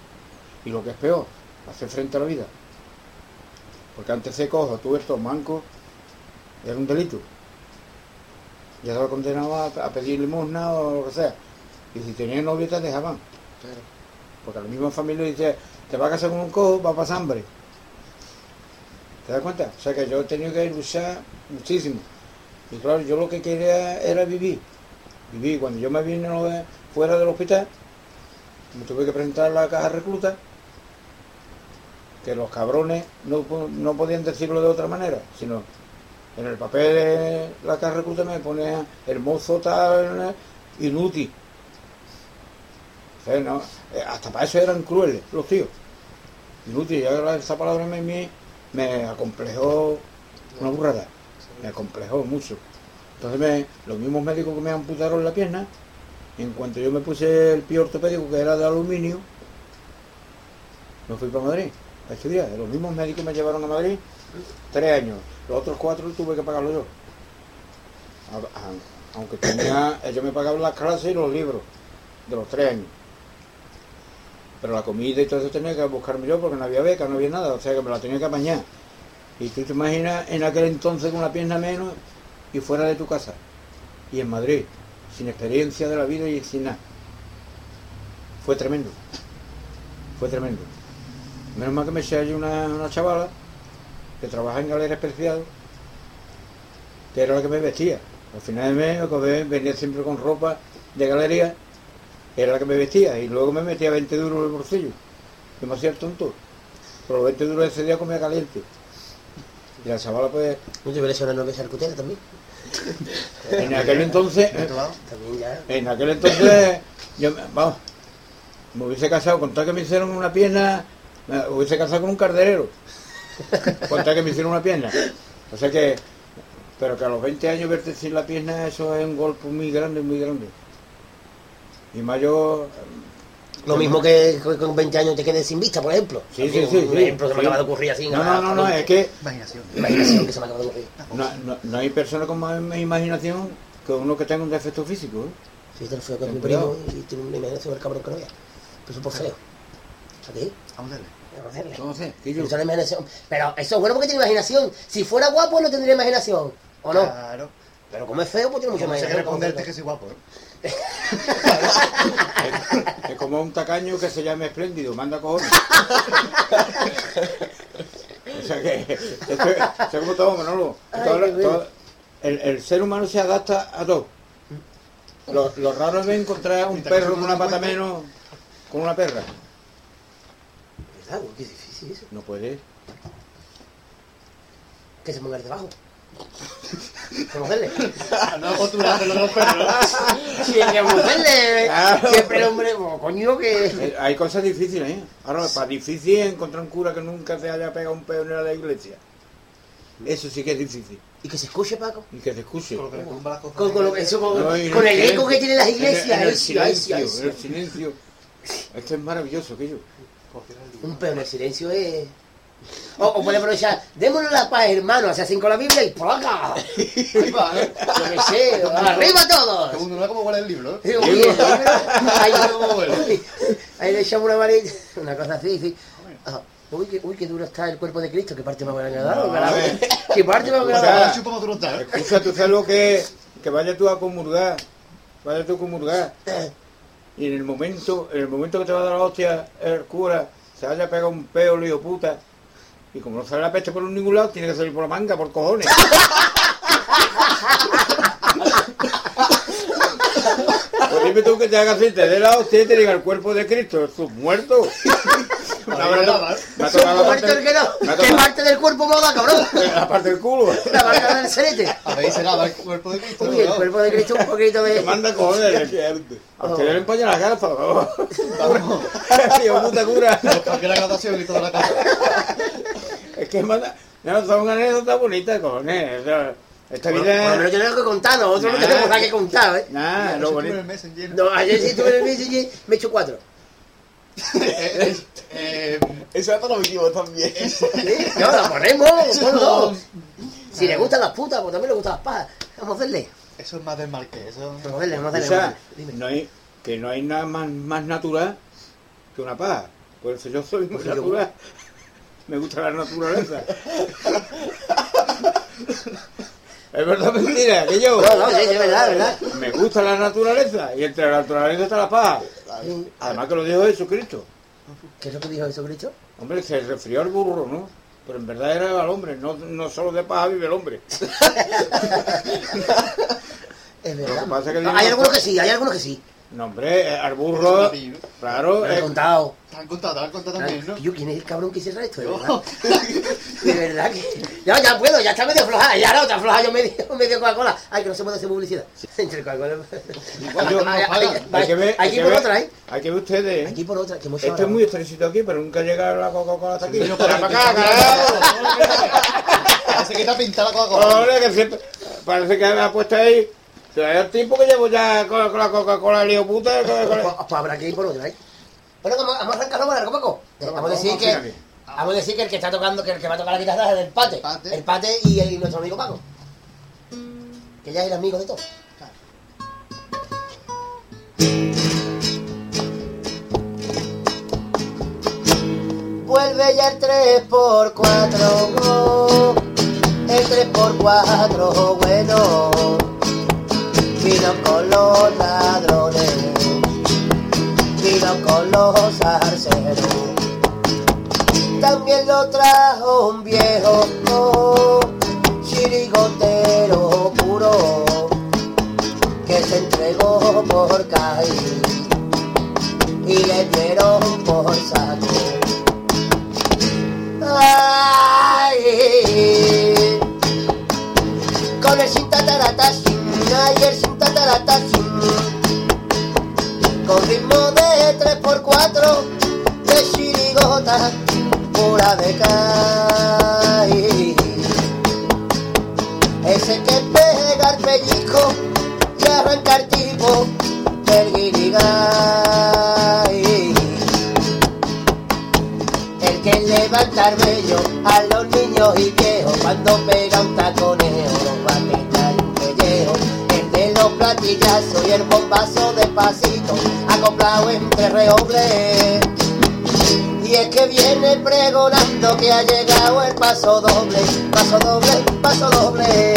[SPEAKER 5] y lo que es peor, hacer frente a la vida. Porque antes de cojo, tuerto, manco, era un delito. Ya estaba condenado a, a pedir limosna o lo que sea. Y si tenía novia te dejaban. Porque la misma familia dice, te vas a casar con un cojo, va a pasar hambre. ¿Te das cuenta? O sea que yo he tenido que luchar muchísimo. Y claro, yo lo que quería era vivir. Vivir. Cuando yo me vine lo de- fuera del hospital, me tuve que presentar a la caja recluta, que los cabrones no, no podían decirlo de otra manera, sino en el papel de la caja recluta me ponía el mozo tal, inútil. Eh, hasta para eso eran crueles los tíos. Inútil, y ahora esa palabra me, me, me acomplejó una burrada. Me acomplejó mucho. Entonces me, los mismos médicos que me amputaron la pierna, en cuanto yo me puse el pie ortopédico que era de aluminio, me fui para Madrid a estudiar. Los mismos médicos me llevaron a Madrid tres años. Los otros cuatro tuve que pagarlo yo. Aunque tenía, ellos me pagaban las clases y los libros de los tres años. Pero la comida y todo eso tenía que buscarme yo porque no había beca, no había nada, o sea que me la tenía que apañar. Y tú te imaginas en aquel entonces con una pierna menos y fuera de tu casa. Y en Madrid, sin experiencia de la vida y sin nada. Fue tremendo. Fue tremendo. Menos mal que me eché allí una, una chavala que trabaja en galera especial, que era la que me vestía. Al final de mes que venía siempre con ropa de galería, era la que me vestía, y luego me metía 20 duros en el bolsillo. Yo me hacía el tonto. Pero los 20 duros ese día comía caliente. Y la chavala pues,
[SPEAKER 4] ¿No te hubiera hecho una novia charcutera también?
[SPEAKER 5] en aquel entonces, en aquel entonces, yo, vamos, me hubiese casado, con tal que me hicieron una pierna, me hubiese casado con un carderero, con tal que me hicieron una pierna. O sea que, pero que a los 20 años verte sin la pierna, eso es un golpe muy grande, muy grande. Y más yo,
[SPEAKER 4] Lo mismo que con 20 años te quedes sin vista, por ejemplo.
[SPEAKER 5] Sí, sí, sí,
[SPEAKER 4] Un
[SPEAKER 5] sí,
[SPEAKER 4] ejemplo que me
[SPEAKER 5] sí.
[SPEAKER 4] acaba de ocurrir así.
[SPEAKER 5] No, no, no, no, es que
[SPEAKER 3] Imaginación.
[SPEAKER 4] Imaginación que se me acaba de ocurrir.
[SPEAKER 5] no, no- no hay persona con más imaginación que uno que tenga un defecto físico. ¿eh?
[SPEAKER 4] Fíjate lo feo que es mi primo y tiene una imaginación del cabrón que no vea. Pero por feo.
[SPEAKER 3] Vamos a darle.
[SPEAKER 4] Vamos a hacerle.
[SPEAKER 5] Entonces, que yo...
[SPEAKER 4] Usa la imaginación. Pero eso es bueno porque tiene imaginación. Si fuera guapo no tendría imaginación. ¿O no?
[SPEAKER 3] Claro.
[SPEAKER 4] Pero como es feo, pues tiene mucha
[SPEAKER 3] Como sé que
[SPEAKER 4] imaginación.
[SPEAKER 3] responderte que soy guapo, ¿eh?
[SPEAKER 5] Es, es como un tacaño que se llame espléndido, manda cojones. o sea que, esto es, como todo, Manolo.
[SPEAKER 4] Ay,
[SPEAKER 5] Todo-
[SPEAKER 4] qué bueno.
[SPEAKER 5] todo- el, el ser humano se adapta a todo. Lo, lo raro es encontrar un perro con
[SPEAKER 3] no
[SPEAKER 5] una pata menos con una perra.
[SPEAKER 4] ¿Verdad? Qué difícil eso.
[SPEAKER 5] No puede.
[SPEAKER 4] Que se ponga ahí debajo. Vamos a hacerle.
[SPEAKER 3] No de los perros.
[SPEAKER 4] Sí, que vamos a hacerle.
[SPEAKER 5] Claro.
[SPEAKER 4] Siempre el hombre, oh, coño, que.
[SPEAKER 5] Eh, Hay cosas difíciles, ¿eh? Ahora, para difícil es encontrar un cura que nunca se haya pegado un pedo en la iglesia. Eso sí que es difícil.
[SPEAKER 4] Y que se escuche, Paco.
[SPEAKER 5] Y que se escuche.
[SPEAKER 3] Con lo-
[SPEAKER 4] eso, con,
[SPEAKER 5] No,
[SPEAKER 4] el
[SPEAKER 5] silencio.
[SPEAKER 4] eco que tienen las iglesias.
[SPEAKER 5] En el, en el silencio, en el silencio. Esto es maravilloso, aquello.
[SPEAKER 4] Un peo en el silencio es. O, o puede aprovechar, démonos la paz, hermano, hacen con la Biblia y por acá.
[SPEAKER 3] Ahí va, ¿eh?
[SPEAKER 4] Yo qué sé, arriba todos.
[SPEAKER 3] Que uno no como huele el libro, ¿eh?
[SPEAKER 4] Digo, oye, ahí, ahí le echamos una varita, una cosa así, sí. Ah, Uy, qué, uy, qué duro está el cuerpo de Cristo, qué parte más buena ha dado. Qué parte más buena ha
[SPEAKER 5] O sea,
[SPEAKER 4] dado.
[SPEAKER 3] ¿eh?
[SPEAKER 5] Escucha, tú sabes lo que es que vaya tú a comulgar. Vaya tú a comulgar. Y en el momento, en el momento que te va a dar la hostia el cura, se haya pegado un peo, lío puta. Y como no sale la peste por ningún lado, tiene que salir por la manga, por cojones. Pues dime tú que te hagas así, te dé la hostia y te diga el cuerpo de Cristo, sus muertos.
[SPEAKER 3] ¿eh?
[SPEAKER 5] la
[SPEAKER 4] ¿Qué parte del cuerpo moda, cabrón?
[SPEAKER 5] la parte del culo.
[SPEAKER 4] La marca del serete.
[SPEAKER 3] Habéis cenado el cuerpo de Cristo.
[SPEAKER 4] Uy, el
[SPEAKER 3] ¿no?
[SPEAKER 4] cuerpo de Cristo un poquito de...
[SPEAKER 5] manda cojones. A usted le empaña las gafas, vamos.
[SPEAKER 3] Vamos.
[SPEAKER 5] Tío, puta cura.
[SPEAKER 3] Nos cambié la graduación y toda la cosa.
[SPEAKER 5] Es que manda. No, son anécdotas bonitas, cojones. O sea, Esta
[SPEAKER 4] Por, por lo
[SPEAKER 5] vida.
[SPEAKER 4] menos yo tengo que contar, nosotros no
[SPEAKER 5] Nah.
[SPEAKER 4] tenemos nada que contar, ¿eh?
[SPEAKER 3] En
[SPEAKER 5] bonito.
[SPEAKER 3] el Messenger.
[SPEAKER 4] No, ayer sí estuve en el Messenger, me he hecho cuatro.
[SPEAKER 3] Eh, eh,
[SPEAKER 6] Eso ya te lo dijimos también.
[SPEAKER 4] ¿Sí? No, la ponemos, ponlo.
[SPEAKER 3] no-
[SPEAKER 4] Si le gustan las putas, pues también le gustan las pajas. Vamos a hacerle.
[SPEAKER 3] Eso es más del marqués. Eso...
[SPEAKER 4] Vamos a hacerle, vamos a hacerle.
[SPEAKER 5] sea.
[SPEAKER 4] Dime.
[SPEAKER 5] no hay, que no hay nada más, más natural que una paja. Por eso yo soy muy
[SPEAKER 4] Pues yo-
[SPEAKER 5] natural. Me gusta la naturaleza. Es verdad mentira, que yo.
[SPEAKER 4] No, no, sí, sí, es verdad, es verdad.
[SPEAKER 5] Me gusta la naturaleza y entre la naturaleza está la paja.
[SPEAKER 4] Sí.
[SPEAKER 5] Además que lo dijo Jesucristo.
[SPEAKER 4] ¿Qué es lo que dijo Jesucristo?
[SPEAKER 5] Hombre, se refirió al burro, ¿no? Pero en verdad era al hombre, no, no solo de paja vive el hombre.
[SPEAKER 4] Es
[SPEAKER 5] Lo
[SPEAKER 4] verdad.
[SPEAKER 5] que pasa es que
[SPEAKER 4] No,
[SPEAKER 5] digo-
[SPEAKER 4] hay algunos que sí, hay algunos que sí.
[SPEAKER 5] No, hombre, eh, al burro, claro,
[SPEAKER 4] lo he
[SPEAKER 5] eh,
[SPEAKER 4] contado.
[SPEAKER 3] Te han contado, te han contado también, ¿no?
[SPEAKER 4] Yo, ¿quién es el cabrón que cierra esto? De verdad. De verdad que. Ya, ya puedo, ya está medio aflojada. Ya no, está aflojada yo medio, medio Coca-Cola. Ay, que no se puede hacer publicidad. Entre Coca-Cola.
[SPEAKER 3] No
[SPEAKER 5] hay que ver, hay
[SPEAKER 4] Aquí
[SPEAKER 5] que
[SPEAKER 4] por
[SPEAKER 5] ver-
[SPEAKER 4] otra, ¿eh?
[SPEAKER 5] hay que ver ustedes, ¿eh?
[SPEAKER 4] Aquí por otra, que hemos
[SPEAKER 5] Esto es muy estresito aquí, pero nunca llega la Coca-Cola hasta aquí.
[SPEAKER 3] Yo
[SPEAKER 5] Para acá, carajo.
[SPEAKER 3] Parece que está pintada la Coca-Cola.
[SPEAKER 5] Ahora que siempre, parece que me ha puesto ahí. Sea, el tiempo que llevo ya con, con la Coca-Cola lío puta. con- con-
[SPEAKER 4] Pues, pues habrá que ir por otra, ¿eh? Bueno, vamos, vamos a arrancarlo Paco. Eh, Vamos a decir que.
[SPEAKER 5] aquí.
[SPEAKER 4] Vamos a decir que el que está tocando, que el que va a tocar la guitarra es el pate.
[SPEAKER 3] Pate.
[SPEAKER 4] El pate y, el- y nuestro amigo Paco. Que ya es el amigo de todos. Vuelve ya el 3x4, el 3x4 bueno, vino con los ladrones, vino con los arceros, también lo trajo un viejo oh, chirigotero puro, que se entregó por caer y le dieron por saco. Ay, con el tataratasin, Schneider sin cataratas con ritmo de 3x4 de chirigota pura de caí ese que pegar pellizco y arranca el tipo del guirigay. El que levanta el bello a los niños y viejos cuando pega un tacón los platillazos y el bombazo despacito, acoplado entre reobles. Y es que viene pregonando que ha llegado el paso doble, paso doble, paso doble.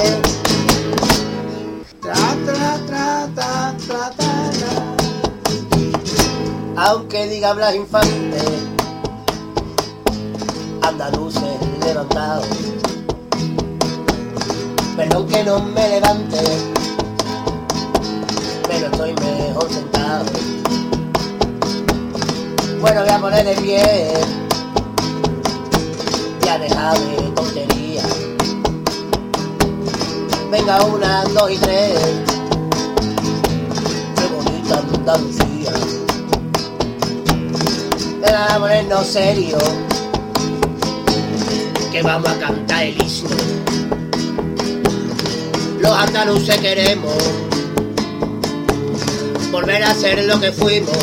[SPEAKER 3] Tra, tra, tra,
[SPEAKER 4] aunque diga Blas Infante, andaluces levantados. Perdón que no me levante, estoy mejor sentado. Bueno, voy a poner de pie, ya deja de tontería. Venga, una, dos y tres, qué bonita Andalucía. Venga, a ponernos serio, que vamos a cantar el himno. Los andaluces queremos volver a ser lo que fuimos,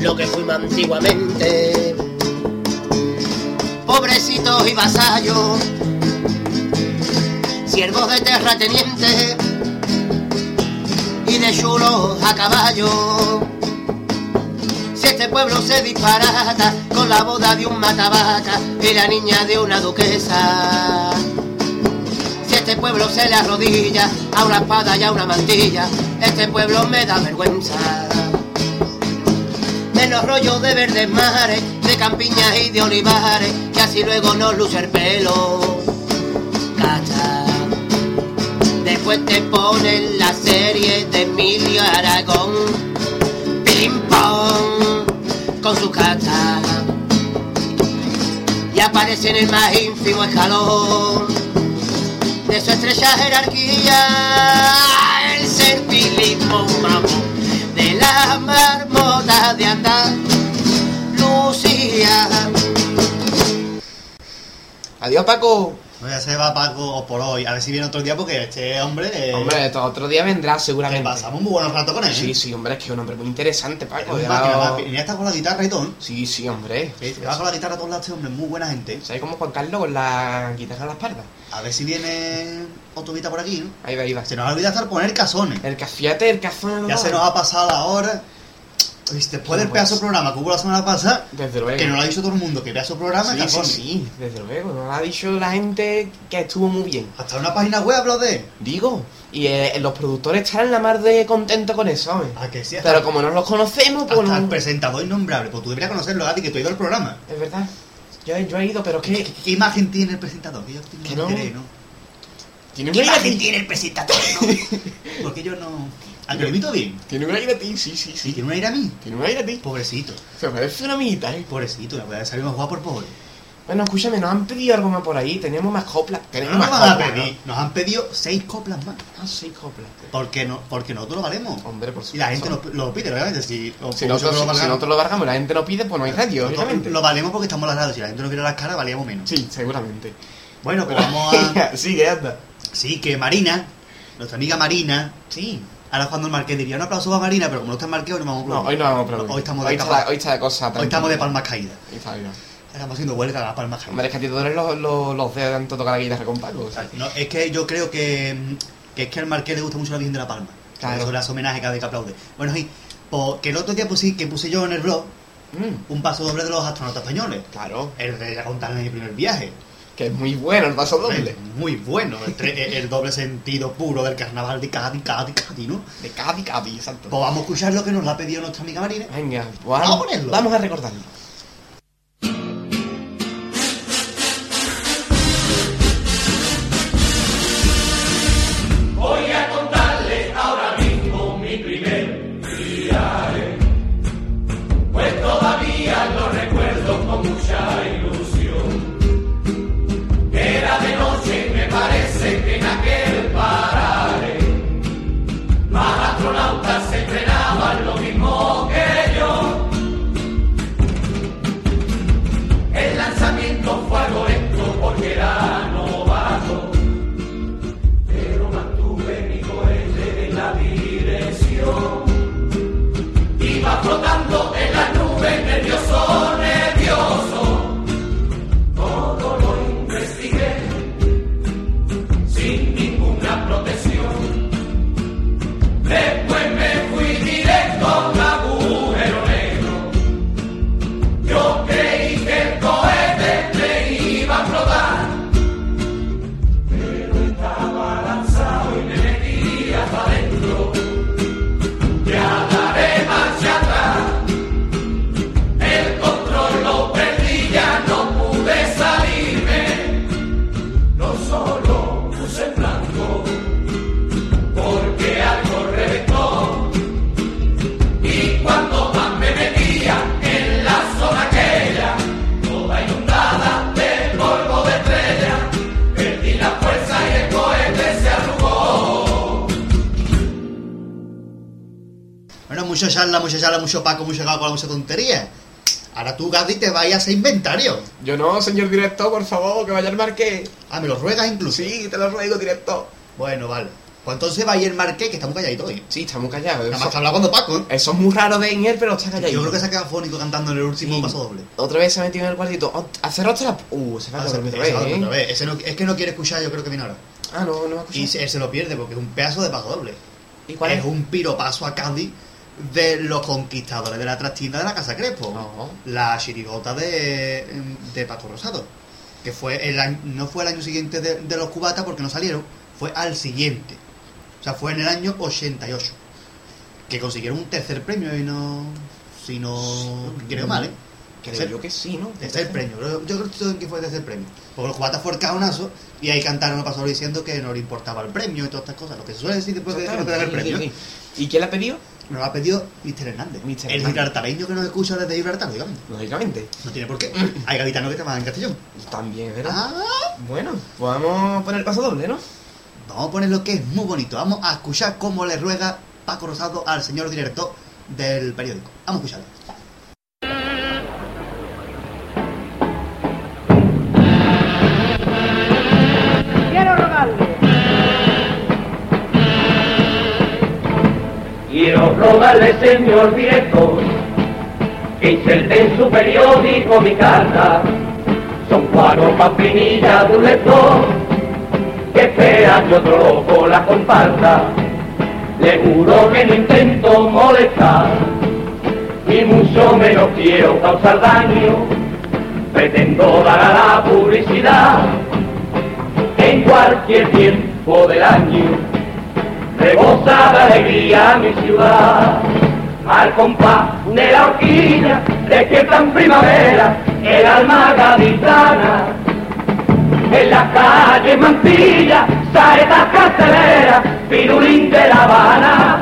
[SPEAKER 4] lo que fuimos antiguamente. Pobrecitos y vasallos, siervos de terratenientes y de chulos a caballo. Si este pueblo se disparata con la boda de un matavaca y la niña de una duquesa. Pueblo se le arrodilla a una espada y a una mantilla, este pueblo me da vergüenza. Menos rollo de verdes mares, de campiñas y de olivares, que así luego nos luce el pelo. Cacha. Después te ponen la serie de Emilio Aragón. Ping pong con su cacha. Y aparece en el más ínfimo escalón de su estrecha jerarquía. El servilismo mamón de la marmota de Andalucía.
[SPEAKER 1] Adiós, Paco.
[SPEAKER 3] Ya se va Paco por hoy. A ver si viene otro día porque este hombre. eh,
[SPEAKER 1] Hombre, otro día vendrá
[SPEAKER 3] que
[SPEAKER 1] seguramente.
[SPEAKER 3] pasamos muy buenos ratos con él.
[SPEAKER 1] Sí, sí, hombre, es que es un hombre muy interesante,
[SPEAKER 3] Es
[SPEAKER 1] Paco.
[SPEAKER 3] un
[SPEAKER 1] Ya-
[SPEAKER 3] Venía hasta con la guitarra y todo.
[SPEAKER 1] Sí, sí, hombre.
[SPEAKER 3] Sí, va con la guitarra a todos lados, este hombre, muy buena gente.
[SPEAKER 1] ¿Sabes como Juan Carlos con la guitarra a la espalda?
[SPEAKER 3] A ver si viene día por aquí, ¿no?
[SPEAKER 1] Ahí va, ahí va.
[SPEAKER 3] Se nos ha olvidado estar poner cazones.
[SPEAKER 1] El cafiate, el cazón.
[SPEAKER 3] Ya se nos ha pasado la hora. Viste, Después del pedazo de programa que hubo la semana pasada,
[SPEAKER 1] Desde luego.
[SPEAKER 3] que no lo ha dicho todo el mundo, que pedazo programa,
[SPEAKER 1] Sí, sí, desde luego. Nos ha dicho la gente que estuvo muy bien.
[SPEAKER 3] Hasta una página web habló de.
[SPEAKER 1] Digo, y eh, los productores están la mar de contentos con eso, ¿sabes?
[SPEAKER 3] A que sí, hasta,
[SPEAKER 1] Pero como no los conocemos, pues
[SPEAKER 3] hasta el
[SPEAKER 1] no...
[SPEAKER 3] presentador innombrable. Pues tú deberías conocerlo, Gati, que tú has ido al programa.
[SPEAKER 1] Es verdad. Yo, he- yo he ido, pero
[SPEAKER 3] ¿Qué, qué imagen tiene el presentador? Que yo tengo
[SPEAKER 1] Que no.
[SPEAKER 3] interés, ¿no?
[SPEAKER 1] Tiene
[SPEAKER 3] ¿Qué
[SPEAKER 1] a
[SPEAKER 3] imagen
[SPEAKER 1] ti.
[SPEAKER 3] tiene el presentador? no? Porque yo no. ¿A que lo invito bien?
[SPEAKER 1] Tiene un aire a ti, sí, sí,
[SPEAKER 3] Sí, tiene un aire a mí.
[SPEAKER 1] Tiene un aire a ti.
[SPEAKER 3] Pobrecito.
[SPEAKER 1] Se parece una amiguita, ¿eh?
[SPEAKER 3] Pobrecito, la voy a salir más guapo por pobre.
[SPEAKER 1] Bueno, escúchame, nos han pedido algo más por ahí. Tenemos más coplas.
[SPEAKER 3] No
[SPEAKER 1] Tenemos
[SPEAKER 3] nos
[SPEAKER 1] más
[SPEAKER 3] van a
[SPEAKER 1] coplas.
[SPEAKER 3] pedir. Nos han pedido seis coplas más.
[SPEAKER 1] ¿no? Ah, sí, coplas.
[SPEAKER 3] Porque, no, porque nosotros lo valemos.
[SPEAKER 1] Hombre, por
[SPEAKER 3] Y la gente
[SPEAKER 1] supuesto.
[SPEAKER 3] nos- lo pide, obviamente. Si,
[SPEAKER 1] Si nosotros, si
[SPEAKER 3] valgamos,
[SPEAKER 1] nosotros lo bargamos y la gente no pide, pues no hay radio, obviamente.
[SPEAKER 3] lo valemos porque estamos en la radio. Si la gente no viera las caras, valíamos menos.
[SPEAKER 1] Sí, seguramente.
[SPEAKER 3] Bueno, pues vamos a.
[SPEAKER 1] sí, que anda.
[SPEAKER 3] Sí, que Marina, nuestra amiga Marina.
[SPEAKER 1] Sí.
[SPEAKER 3] Ahora cuando el Marqués diría un aplauso para Marina, pero como no está en Marqués, hoy no vamos a
[SPEAKER 1] No, hoy no vamos a aplaudir.
[SPEAKER 3] Hoy estamos
[SPEAKER 1] hoy
[SPEAKER 3] de,
[SPEAKER 1] está,
[SPEAKER 3] capa-
[SPEAKER 1] hoy está de cosa
[SPEAKER 3] hoy estamos de palmas caídas.
[SPEAKER 1] Hoy está bien.
[SPEAKER 3] Estamos haciendo huelga a las palmas caídas.
[SPEAKER 1] Hombre, es que a ti te duelen los, los, los dedos de tanto tocar la guitarra con Paco.
[SPEAKER 3] No, es que yo creo que, que es que al Marqués le gusta mucho la Virgen de la Palma.
[SPEAKER 1] Claro.
[SPEAKER 3] Eso hace homenaje cada vez que aplaude. Bueno, sí, pues, que el otro día puse, que puse yo en el blog
[SPEAKER 1] Mm,
[SPEAKER 3] un paso doble de los astronautas españoles.
[SPEAKER 1] claro,
[SPEAKER 3] El de contar mi primer viaje.
[SPEAKER 1] que es muy bueno el paso doble.
[SPEAKER 3] Muy bueno. El, doble sentido puro del carnaval de Cádiz, Cádiz, Cádiz, ¿no?
[SPEAKER 1] De Cádiz, Cádiz, exacto.
[SPEAKER 3] Pues vamos a escuchar lo que nos la ha pedido nuestra amiga Marina.
[SPEAKER 1] Venga, pues
[SPEAKER 3] Vamos a ponerlo.
[SPEAKER 1] vamos a recordarlo.
[SPEAKER 3] Charla, mucho paco, mucho gago, mucha tontería. Ahora tú, Gadi, te vayas a inventario.
[SPEAKER 1] Yo no, señor director, por favor, que vaya el marqués.
[SPEAKER 3] Ah, me lo ruegas incluso.
[SPEAKER 1] Sí, te lo ruego, director.
[SPEAKER 3] Bueno, vale. Pues entonces vaya el marqués, que estamos calladitos hoy.
[SPEAKER 1] Sí, estamos callados.
[SPEAKER 3] Nada más hablar cuando Paco, ¿eh?
[SPEAKER 1] eso es muy raro de Inier, pero está calladito.
[SPEAKER 3] Yo creo que se ha quedado fónico cantando en el último
[SPEAKER 1] Sí.
[SPEAKER 3] paso doble.
[SPEAKER 1] Otra vez se ha metido en el cuartito. Oh, ¿Hacer otra? Uh, se va a dormir otra vez,
[SPEAKER 3] va a
[SPEAKER 1] ¿eh?
[SPEAKER 3] otra vez. Ese no- es que no quiere escuchar, yo creo que viene ahora.
[SPEAKER 1] Ah, no, no ha escuchado.
[SPEAKER 3] Y se- él se lo pierde porque es un pedazo de paso doble.
[SPEAKER 1] ¿Y cuál
[SPEAKER 3] es
[SPEAKER 1] es?
[SPEAKER 3] un piropaso a Cádiz de los conquistadores de la trastina de la Casa Crespo. La chirigota de, de Paco Rosado. Que fue el año- no fue el año siguiente de, de los cubatas porque no salieron, fue al siguiente. O sea, fue en el año 88. Que consiguieron un tercer premio y no. Si no. Creo mal, ¿eh?
[SPEAKER 1] Creo
[SPEAKER 3] Tercer-
[SPEAKER 1] yo que sí, ¿no?
[SPEAKER 3] Tercer premio. Yo, yo creo que fue el tercer premio. Porque los cubatas fue el cajonazo y ahí cantaron el paso diciendo que no le importaba el premio y todas estas cosas. Lo que se suele decir después de, dar el
[SPEAKER 1] Sí, sí,
[SPEAKER 3] premio.
[SPEAKER 1] sí. ¿Y quién la pidió?
[SPEAKER 3] Nos lo ha pedido Mr. Hernández.
[SPEAKER 1] Mr.
[SPEAKER 3] El
[SPEAKER 1] Hernández.
[SPEAKER 3] gibraltareño que nos escucha desde Gibraltar, digamos.
[SPEAKER 1] Lógicamente.
[SPEAKER 3] No tiene por qué. Hay gaditanos que trabajan en Castellón.
[SPEAKER 1] También, ¿verdad?
[SPEAKER 3] Ah,
[SPEAKER 1] Bueno, pues vamos a poner el paso doble, ¿no?
[SPEAKER 3] vamos a poner lo que es muy bonito. Vamos a escuchar cómo le ruega Paco Rosado al señor director del periódico. Vamos a escucharlo.
[SPEAKER 7] Quiero rogarle
[SPEAKER 8] Quiero rogarle, señor director, que inserte en su periódico mi carta. Son cuatro papinillas de un lector que espera que otro loco la comparta. Le juro que no intento molestar, ni mucho menos quiero causar daño. Pretendo dar a la publicidad en cualquier tiempo del año rebosa de alegría mi ciudad. Al compás de la horquilla, despierta en primavera el alma gaditana. En las calles Mantilla, saetas carceleras, pirulín de La Habana.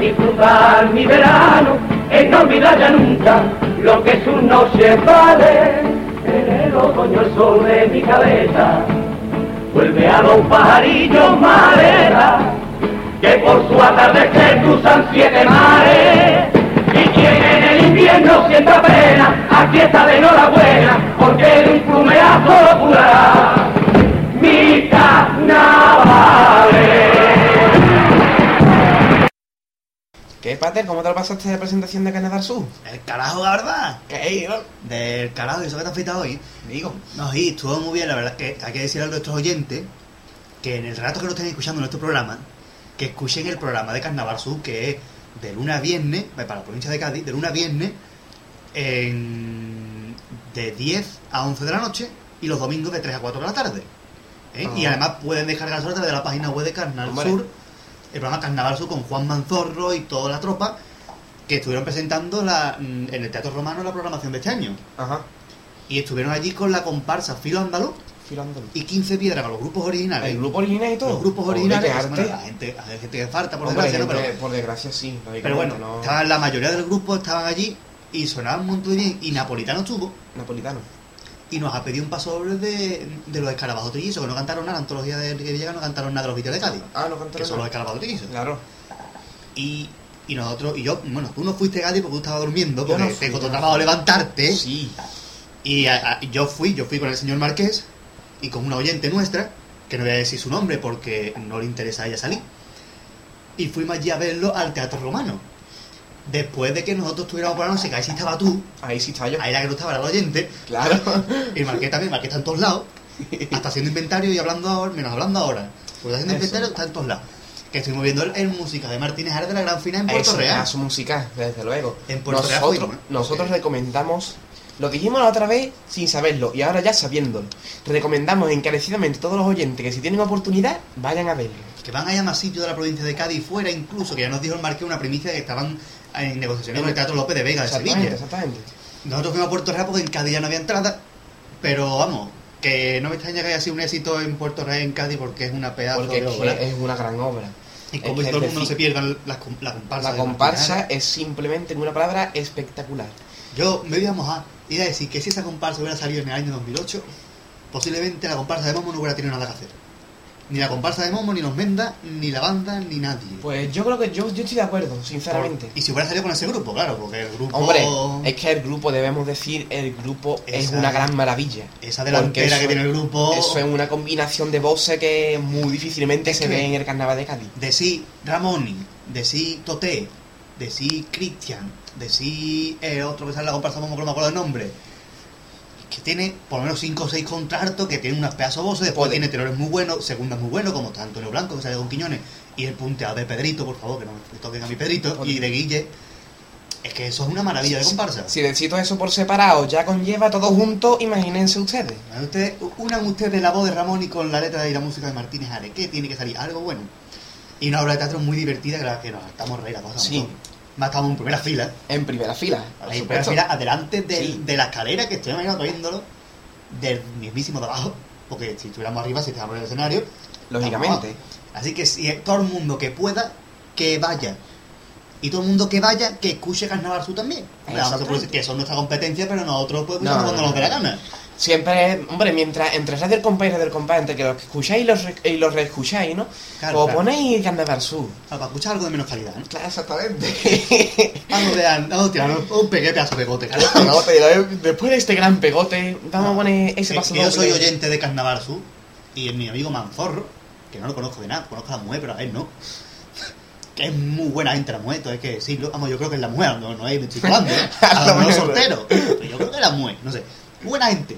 [SPEAKER 8] Disfrutar mi verano, en no olvidar ya nunca lo que sus noches valen. En el otoño el sol de mi cabeza vuelve a los pajarillos madera que por su atardecer cruzan siete mares. Y quien en el invierno sienta pena aquí está de enhorabuena porque de un plumeazo lo curará
[SPEAKER 1] ¿Qué, Pater? ¿Cómo te lo pasaste de presentación de Canadá Sur?
[SPEAKER 3] El carajo, la verdad.
[SPEAKER 1] ¿Qué? ¿no?
[SPEAKER 3] Del carajo, y eso que te has fritado hoy.
[SPEAKER 1] Digo.
[SPEAKER 3] No, sí, estuvo muy bien, la verdad es que hay que decirle a nuestros oyentes que en el rato que nos estén escuchando en nuestro programa, que escuchen el programa de Carnaval Sur, que es de lunes a viernes, eh, para la provincia de Cádiz, de lunes a viernes, en- de 10 a 11 de la noche y los domingos de 3 a 4 de la tarde. ¿eh? Y
[SPEAKER 1] Ah.
[SPEAKER 3] además pueden descargarse a través de la página web de Carnaval. Sur, el programa Carnaval con Juan Manzorro y toda la tropa que estuvieron presentando la, mm, en el Teatro Romano la programación de este año.
[SPEAKER 1] Ajá.
[SPEAKER 3] Y estuvieron allí con la comparsa Filo Andaluz y 15 piedras con los grupos originales.
[SPEAKER 1] El grupo original y todo.
[SPEAKER 3] Los grupos originales. bueno, la gente, hay gente que falta, por
[SPEAKER 1] Hombre,
[SPEAKER 3] desgracia, pero,
[SPEAKER 1] por desgracia sí.
[SPEAKER 3] pero bueno,
[SPEAKER 1] no-
[SPEAKER 3] estaban, la mayoría del grupo estaban allí y sonaban un montón de bien. Y Napolitano estuvo
[SPEAKER 1] Napolitano.
[SPEAKER 3] Y nos ha pedido un paso doble de, de los escarabajos trillizos, que no cantaron nada, la antología de que llega no cantaron nada de los vídeos de Cádiz,
[SPEAKER 1] Ah, no
[SPEAKER 3] que
[SPEAKER 1] cantaron
[SPEAKER 3] son los escarabajos trillizos.
[SPEAKER 1] Claro.
[SPEAKER 3] Y, y nosotros, y yo, bueno, tú no fuiste Cádiz porque tú estabas durmiendo, porque
[SPEAKER 1] no fui,
[SPEAKER 3] otro
[SPEAKER 1] no
[SPEAKER 3] trabajo
[SPEAKER 1] fui.
[SPEAKER 3] levantarte.
[SPEAKER 1] Sí.
[SPEAKER 3] Y a- a- yo fui, yo fui con el señor Marqués y con una oyente nuestra, que no voy a decir su nombre porque no le interesa a ella salir. Y fuimos allí a verlo al Teatro Romano. Después de que nosotros tuviéramos por la noche, que ahí sí estaba tú,
[SPEAKER 1] Ahí sí está yo.
[SPEAKER 3] ahí la que no estaba era el oyente,
[SPEAKER 1] Claro.
[SPEAKER 3] y Marqués también, Marqués está en todos lados, hasta haciendo inventario y hablando ahora, menos hablando ahora. Pues haciendo
[SPEAKER 1] Eso.
[SPEAKER 3] inventario está en todos lados. Que estuvimos viendo el, el música de Martínez Ares de la gran final en Puerto
[SPEAKER 1] Eso,
[SPEAKER 3] Real.
[SPEAKER 1] su música, desde luego.
[SPEAKER 3] En Puerto Real
[SPEAKER 1] nosotros,
[SPEAKER 3] fuimos, ¿eh?
[SPEAKER 1] nosotros recomendamos, lo dijimos la otra vez sin saberlo y ahora ya sabiéndolo. Recomendamos encarecidamente a todos los oyentes que si tienen oportunidad, vayan a verlo.
[SPEAKER 3] que van a ir a más sitios de la provincia de Cádiz fuera incluso, que ya nos dijo el Marqués una primicia de que estaban en negociaciones con el Teatro López de Vega de Sevilla.
[SPEAKER 1] exactamente.
[SPEAKER 3] Nosotros fuimos a Puerto Real porque en Cádiz ya no había entrada, pero vamos, que no me extraña que haya sido un éxito en Puerto Real en Cádiz porque es una pedazo
[SPEAKER 1] Porque
[SPEAKER 3] de
[SPEAKER 1] es,
[SPEAKER 3] obra.
[SPEAKER 1] es una gran obra.
[SPEAKER 3] y como todo el mundo no se pierdan las com- la comparsa.
[SPEAKER 1] La comparsa es simplemente, en una palabra, espectacular.
[SPEAKER 3] Yo me voy a mojar y a decir que si esa comparsa hubiera salido en el año 2008, posiblemente la comparsa de Momo no hubiera tenido nada que hacer. Ni la comparsa de Momo, ni los Mendas, ni la banda, ni nadie.
[SPEAKER 1] Pues yo creo que yo, yo estoy de acuerdo, sinceramente.
[SPEAKER 3] Y si hubiera salido con ese grupo, claro, porque el grupo...
[SPEAKER 1] Hombre, es que el grupo, debemos decir, el grupo es una gran maravilla.
[SPEAKER 3] Esa delantera
[SPEAKER 1] eso
[SPEAKER 3] que tiene el grupo...
[SPEAKER 1] Eso es una combinación de voces que muy difícilmente
[SPEAKER 3] Es
[SPEAKER 1] se
[SPEAKER 3] que-
[SPEAKER 1] ve en el carnaval de Cádiz.
[SPEAKER 3] De sí Ramoni, de sí Toté, de sí Cristian, de sí eh, otro que sale la comparsa no me acuerdo el nombre. Que tiene por lo menos 5 o 6 contratos, que tiene unas pedazos voces, después tiene tenores muy buenos, segundas muy buenos, como está Antonio Blanco, que sale con Quiñones, y el punteado de Pedrito, por favor, que no me toquen a mi Pedrito, y de Guille. Es que eso es una maravilla de comparsa.
[SPEAKER 1] Si decito eso por separado ya conlleva todo junto, imagínense ustedes.
[SPEAKER 3] Usted, unan ustedes la voz de Ramón y con la letra y la música de Martínez Are. ¿Qué tiene que salir? Algo bueno. Y una obra de teatro muy divertida que, la que nos estamos reír a cosas.
[SPEAKER 1] Sí.
[SPEAKER 3] Más estamos en primera fila.
[SPEAKER 1] En primera fila,
[SPEAKER 3] en primera fila, adelante del-
[SPEAKER 1] Sí.
[SPEAKER 3] de la escalera que estoy imaginando viéndolo. Del mismísimo de abajo. Porque si estuviéramos arriba, si estuviéramos en el escenario.
[SPEAKER 1] Lógicamente.
[SPEAKER 3] Así que si todo el mundo que pueda, que vaya. Y todo el mundo que vaya, que escuche Carnaval Sur también. Que son nuestra competencia, pero nosotros podemos
[SPEAKER 1] No,
[SPEAKER 3] escuchar
[SPEAKER 1] no,
[SPEAKER 3] cuando
[SPEAKER 1] no.
[SPEAKER 3] nos dé la gana.
[SPEAKER 1] Siempre, hombre, mientras entre Radio del Compa y Radio del Compa, entre que los que escucháis y los, re- y los reescucháis, ¿no?
[SPEAKER 3] Claro,
[SPEAKER 1] Pues
[SPEAKER 3] claro.
[SPEAKER 1] ponéis Carnaval Sur.
[SPEAKER 3] Ah, para escuchar algo de menos calidad, ¿no?
[SPEAKER 1] Claro, exactamente.
[SPEAKER 3] Vamos, a tirar un pequeño pedazo de pegote, claro.
[SPEAKER 1] No, pero después de este gran pegote, vamos a poner ese paso
[SPEAKER 3] que yo soy oyente de Carnaval Sur y mi amigo Manzorro, que no lo conozco de nada, conozco a la mujer, pero a él no. Que es muy buena gente la mujer, entonces que sí, lo- vamos, yo creo que es la mujer, no, no es, me estoy colando, ¿eh? A lo mejor soltero, pero yo creo que es la mujer, no sé. Buena gente.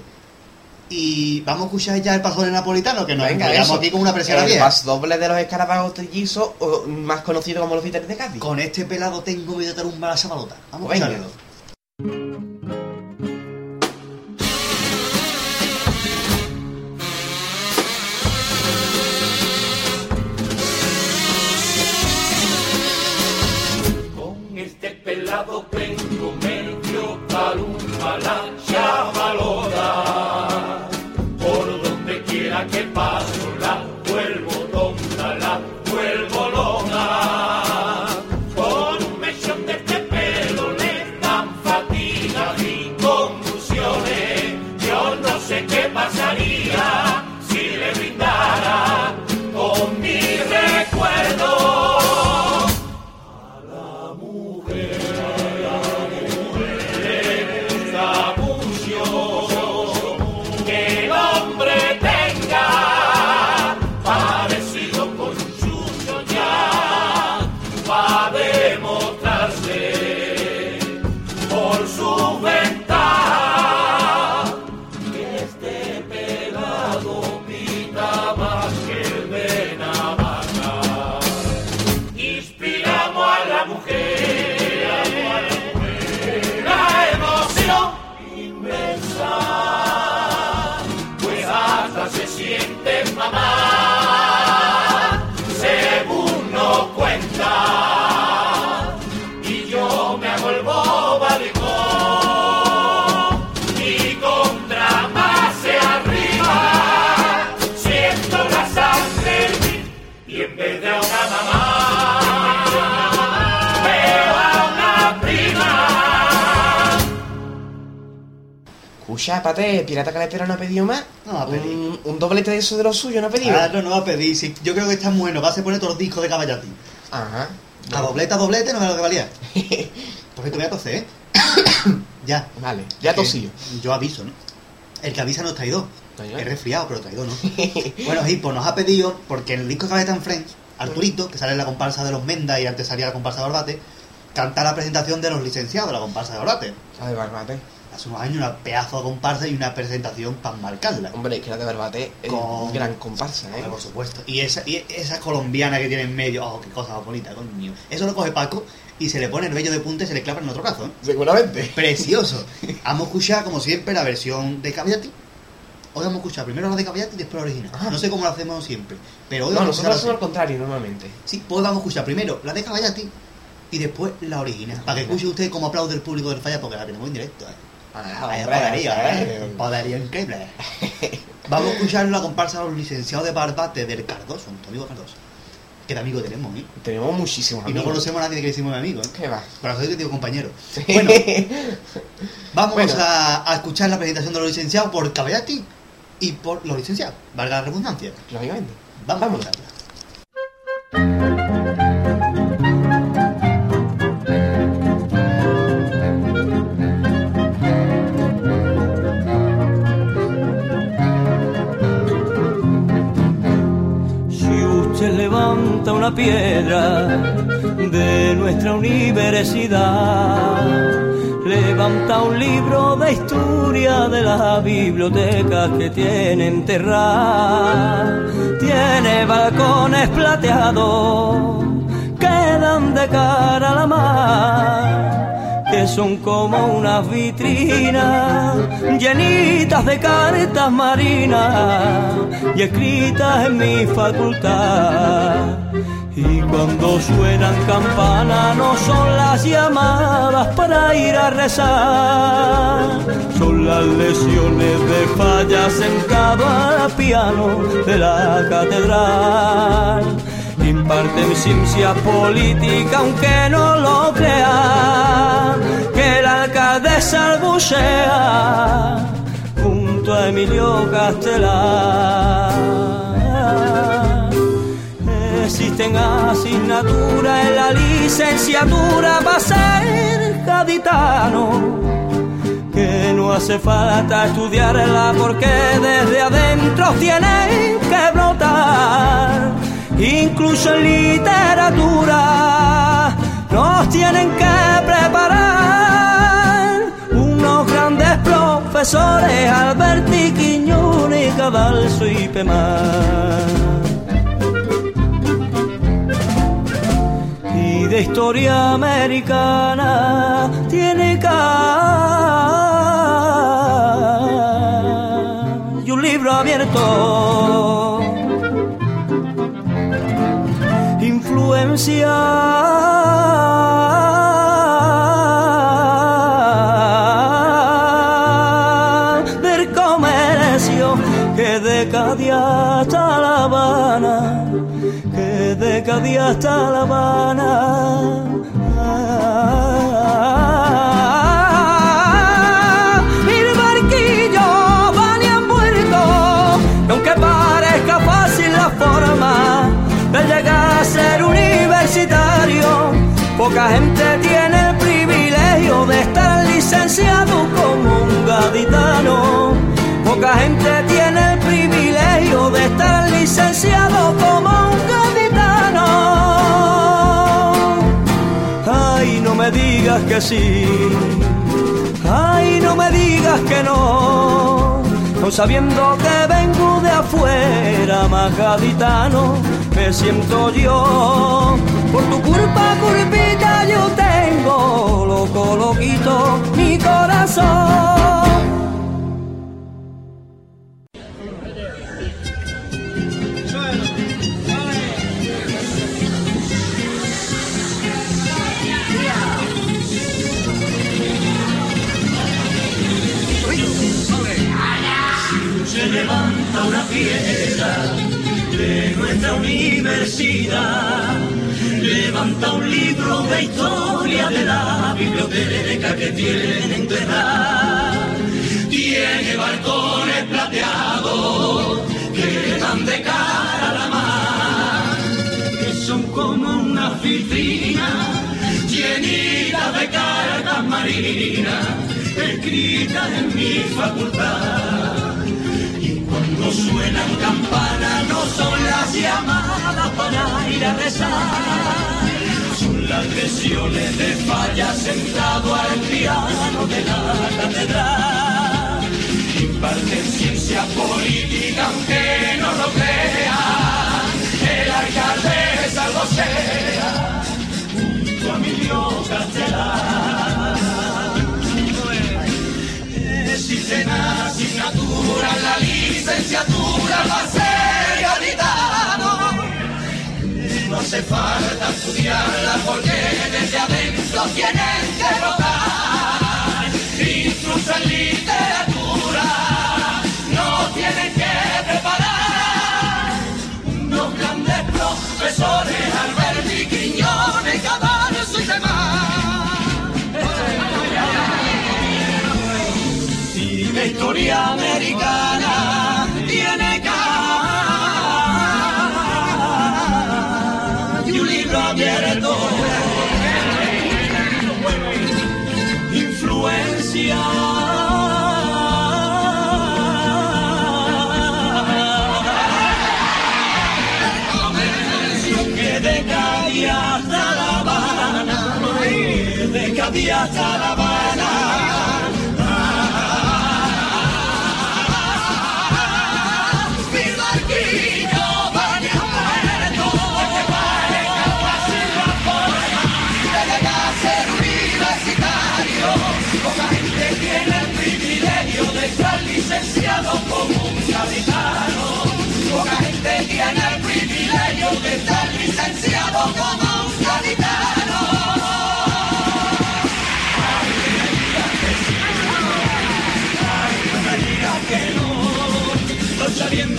[SPEAKER 3] Y vamos a escuchar ya el paso del napolitano, que nos
[SPEAKER 1] eso.
[SPEAKER 3] aquí como una presión
[SPEAKER 1] El
[SPEAKER 3] vieja.
[SPEAKER 1] paso doble de los escarabajos trillizos, o más conocido como los títeres de Cádiz.
[SPEAKER 3] Con este pelado tengo miedo de tarumbar la chavalota. Vamos a escucharlo.
[SPEAKER 2] Con este pelado
[SPEAKER 1] Pirata Caletera no ha pedido más.
[SPEAKER 3] No va a pedir.
[SPEAKER 1] Un, un doblete de eso de lo suyo no ha pedido.
[SPEAKER 3] Claro, no va a pedir. sí, yo creo que está bueno. Va a poner todos los discos de Caballati.
[SPEAKER 1] Ajá.
[SPEAKER 3] A doblete, a doblete, no me lo que valía. Por cierto, voy a toser, ¿eh? ya.
[SPEAKER 1] Vale, ya tosillo.
[SPEAKER 3] Yo aviso, ¿no? El que avisa no es traidor. Es resfriado, pero traidor, ¿no? bueno, Hippo nos ha pedido, porque en el disco de Caballeta en Friends, Arturito, que sale en la comparsa de los Menda y antes salía la comparsa de Barbate, canta la presentación de los licenciados la comparsa de.
[SPEAKER 1] La de Barbate.
[SPEAKER 3] Hace unos años una pedazo de comparsa y una presentación para marcarla.
[SPEAKER 1] Hombre, es que la de Barbate es
[SPEAKER 3] Con-
[SPEAKER 1] gran comparsa, ¿eh?
[SPEAKER 3] Por supuesto. Y esa, y esa colombiana que tiene en medio, oh, qué cosa más bonita, coño. Eso lo coge Paco y se le pone el vello de punta y se le clava en otro cazo, ¿eh?
[SPEAKER 1] Seguramente.
[SPEAKER 3] Precioso. Vamos a escuchar, como siempre, la versión de Caballati. Hoy vamos a escuchar primero la de Caballati y después la original.
[SPEAKER 1] Ajá.
[SPEAKER 3] No sé cómo lo hacemos siempre. Pero hoy
[SPEAKER 1] No,
[SPEAKER 3] vamos a
[SPEAKER 1] nosotros hacemos al contrario normalmente.
[SPEAKER 3] Sí, pues vamos a escuchar primero la de Caballati y después la original. Para que escuche usted cómo aplaude el público del falla porque la tenemos en directo, ¿eh?
[SPEAKER 1] Ah,
[SPEAKER 3] Vaya poderío, ¿eh? poderío increíble. Vamos a escuchar la comparsa de los licenciados de Barbate del Cardoso, nuestro amigo Cardoso. Que de amigo tenemos, ¿eh?
[SPEAKER 1] Tenemos muchísimos
[SPEAKER 3] Y no
[SPEAKER 1] amigos.
[SPEAKER 3] conocemos a nadie que decimos mi amigo, ¿eh?
[SPEAKER 1] ¿Qué va?
[SPEAKER 3] Pero soy digo compañero. Bueno, vamos
[SPEAKER 1] Bueno.
[SPEAKER 3] A, a escuchar la presentación de los licenciados por Caballati y por los licenciados. Valga la redundancia.
[SPEAKER 1] Lógicamente.
[SPEAKER 3] Vamos,
[SPEAKER 1] Vamos.
[SPEAKER 3] a escucharla.
[SPEAKER 9] Una piedra de nuestra universidad, levanta un libro de historia de las bibliotecas que tiene enterrada, tiene balcones plateados que dan de cara a la mar que son como unas vitrinas llenitas de cartas marinas y escritas en mi facultad. Y cuando suenan campanas no son las llamadas para ir a rezar, son las lesiones de falla sentado al piano de la catedral. Imparten ciencia política aunque no lo crea, que el alcalde salbucea junto a Emilio Castelar. Existen asignaturas en la licenciatura para ser gaditano que no hace falta estudiarla porque desde adentro tienen que brotar. Incluso en literatura nos tienen que preparar unos grandes profesores, Alberti, Quiñones, Cadalso y Pemar. y de historia americana tiene ca y un libro abierto influencia del comercio que de Cádiz hasta La Habana que de Cádiz hasta La Habana. Estar licenciado como un gaditano. Poca gente tiene el privilegio de estar licenciado como un gaditano. Ay, no me digas que sí. Ay, no me digas que no. No sabiendo que vengo de afuera, más gaditano, me siento yo. Por tu culpa, culpita, yo tengo loco, loquito, mi corazón.
[SPEAKER 2] se levanta una piedra nuestra universidad. Levanta un libro de historia de la biblioteca que tiene enterrada. Tiene balcones plateados que dan de cara a la mar. Que son como una vitrina llenitas de cartas marinas escritas en mi facultad. Cuando suenan campanas no son las llamadas para ir a rezar. Son las lesiones de falla sentado al piano de la catedral. Imparten ciencia política aunque no lo crea. El alcalde es algo sea licenciatura va a ser gaditano. No hace falta estudiarla porque desde adentro tienen que votar. Incluso en literatura no tienen que preparar. Unos grandes profesores, Alberti, Quiñones, Cadalso y demás. Y historia americana de estar licenciado como un. Poca gente tiene el privilegio de estar licenciado como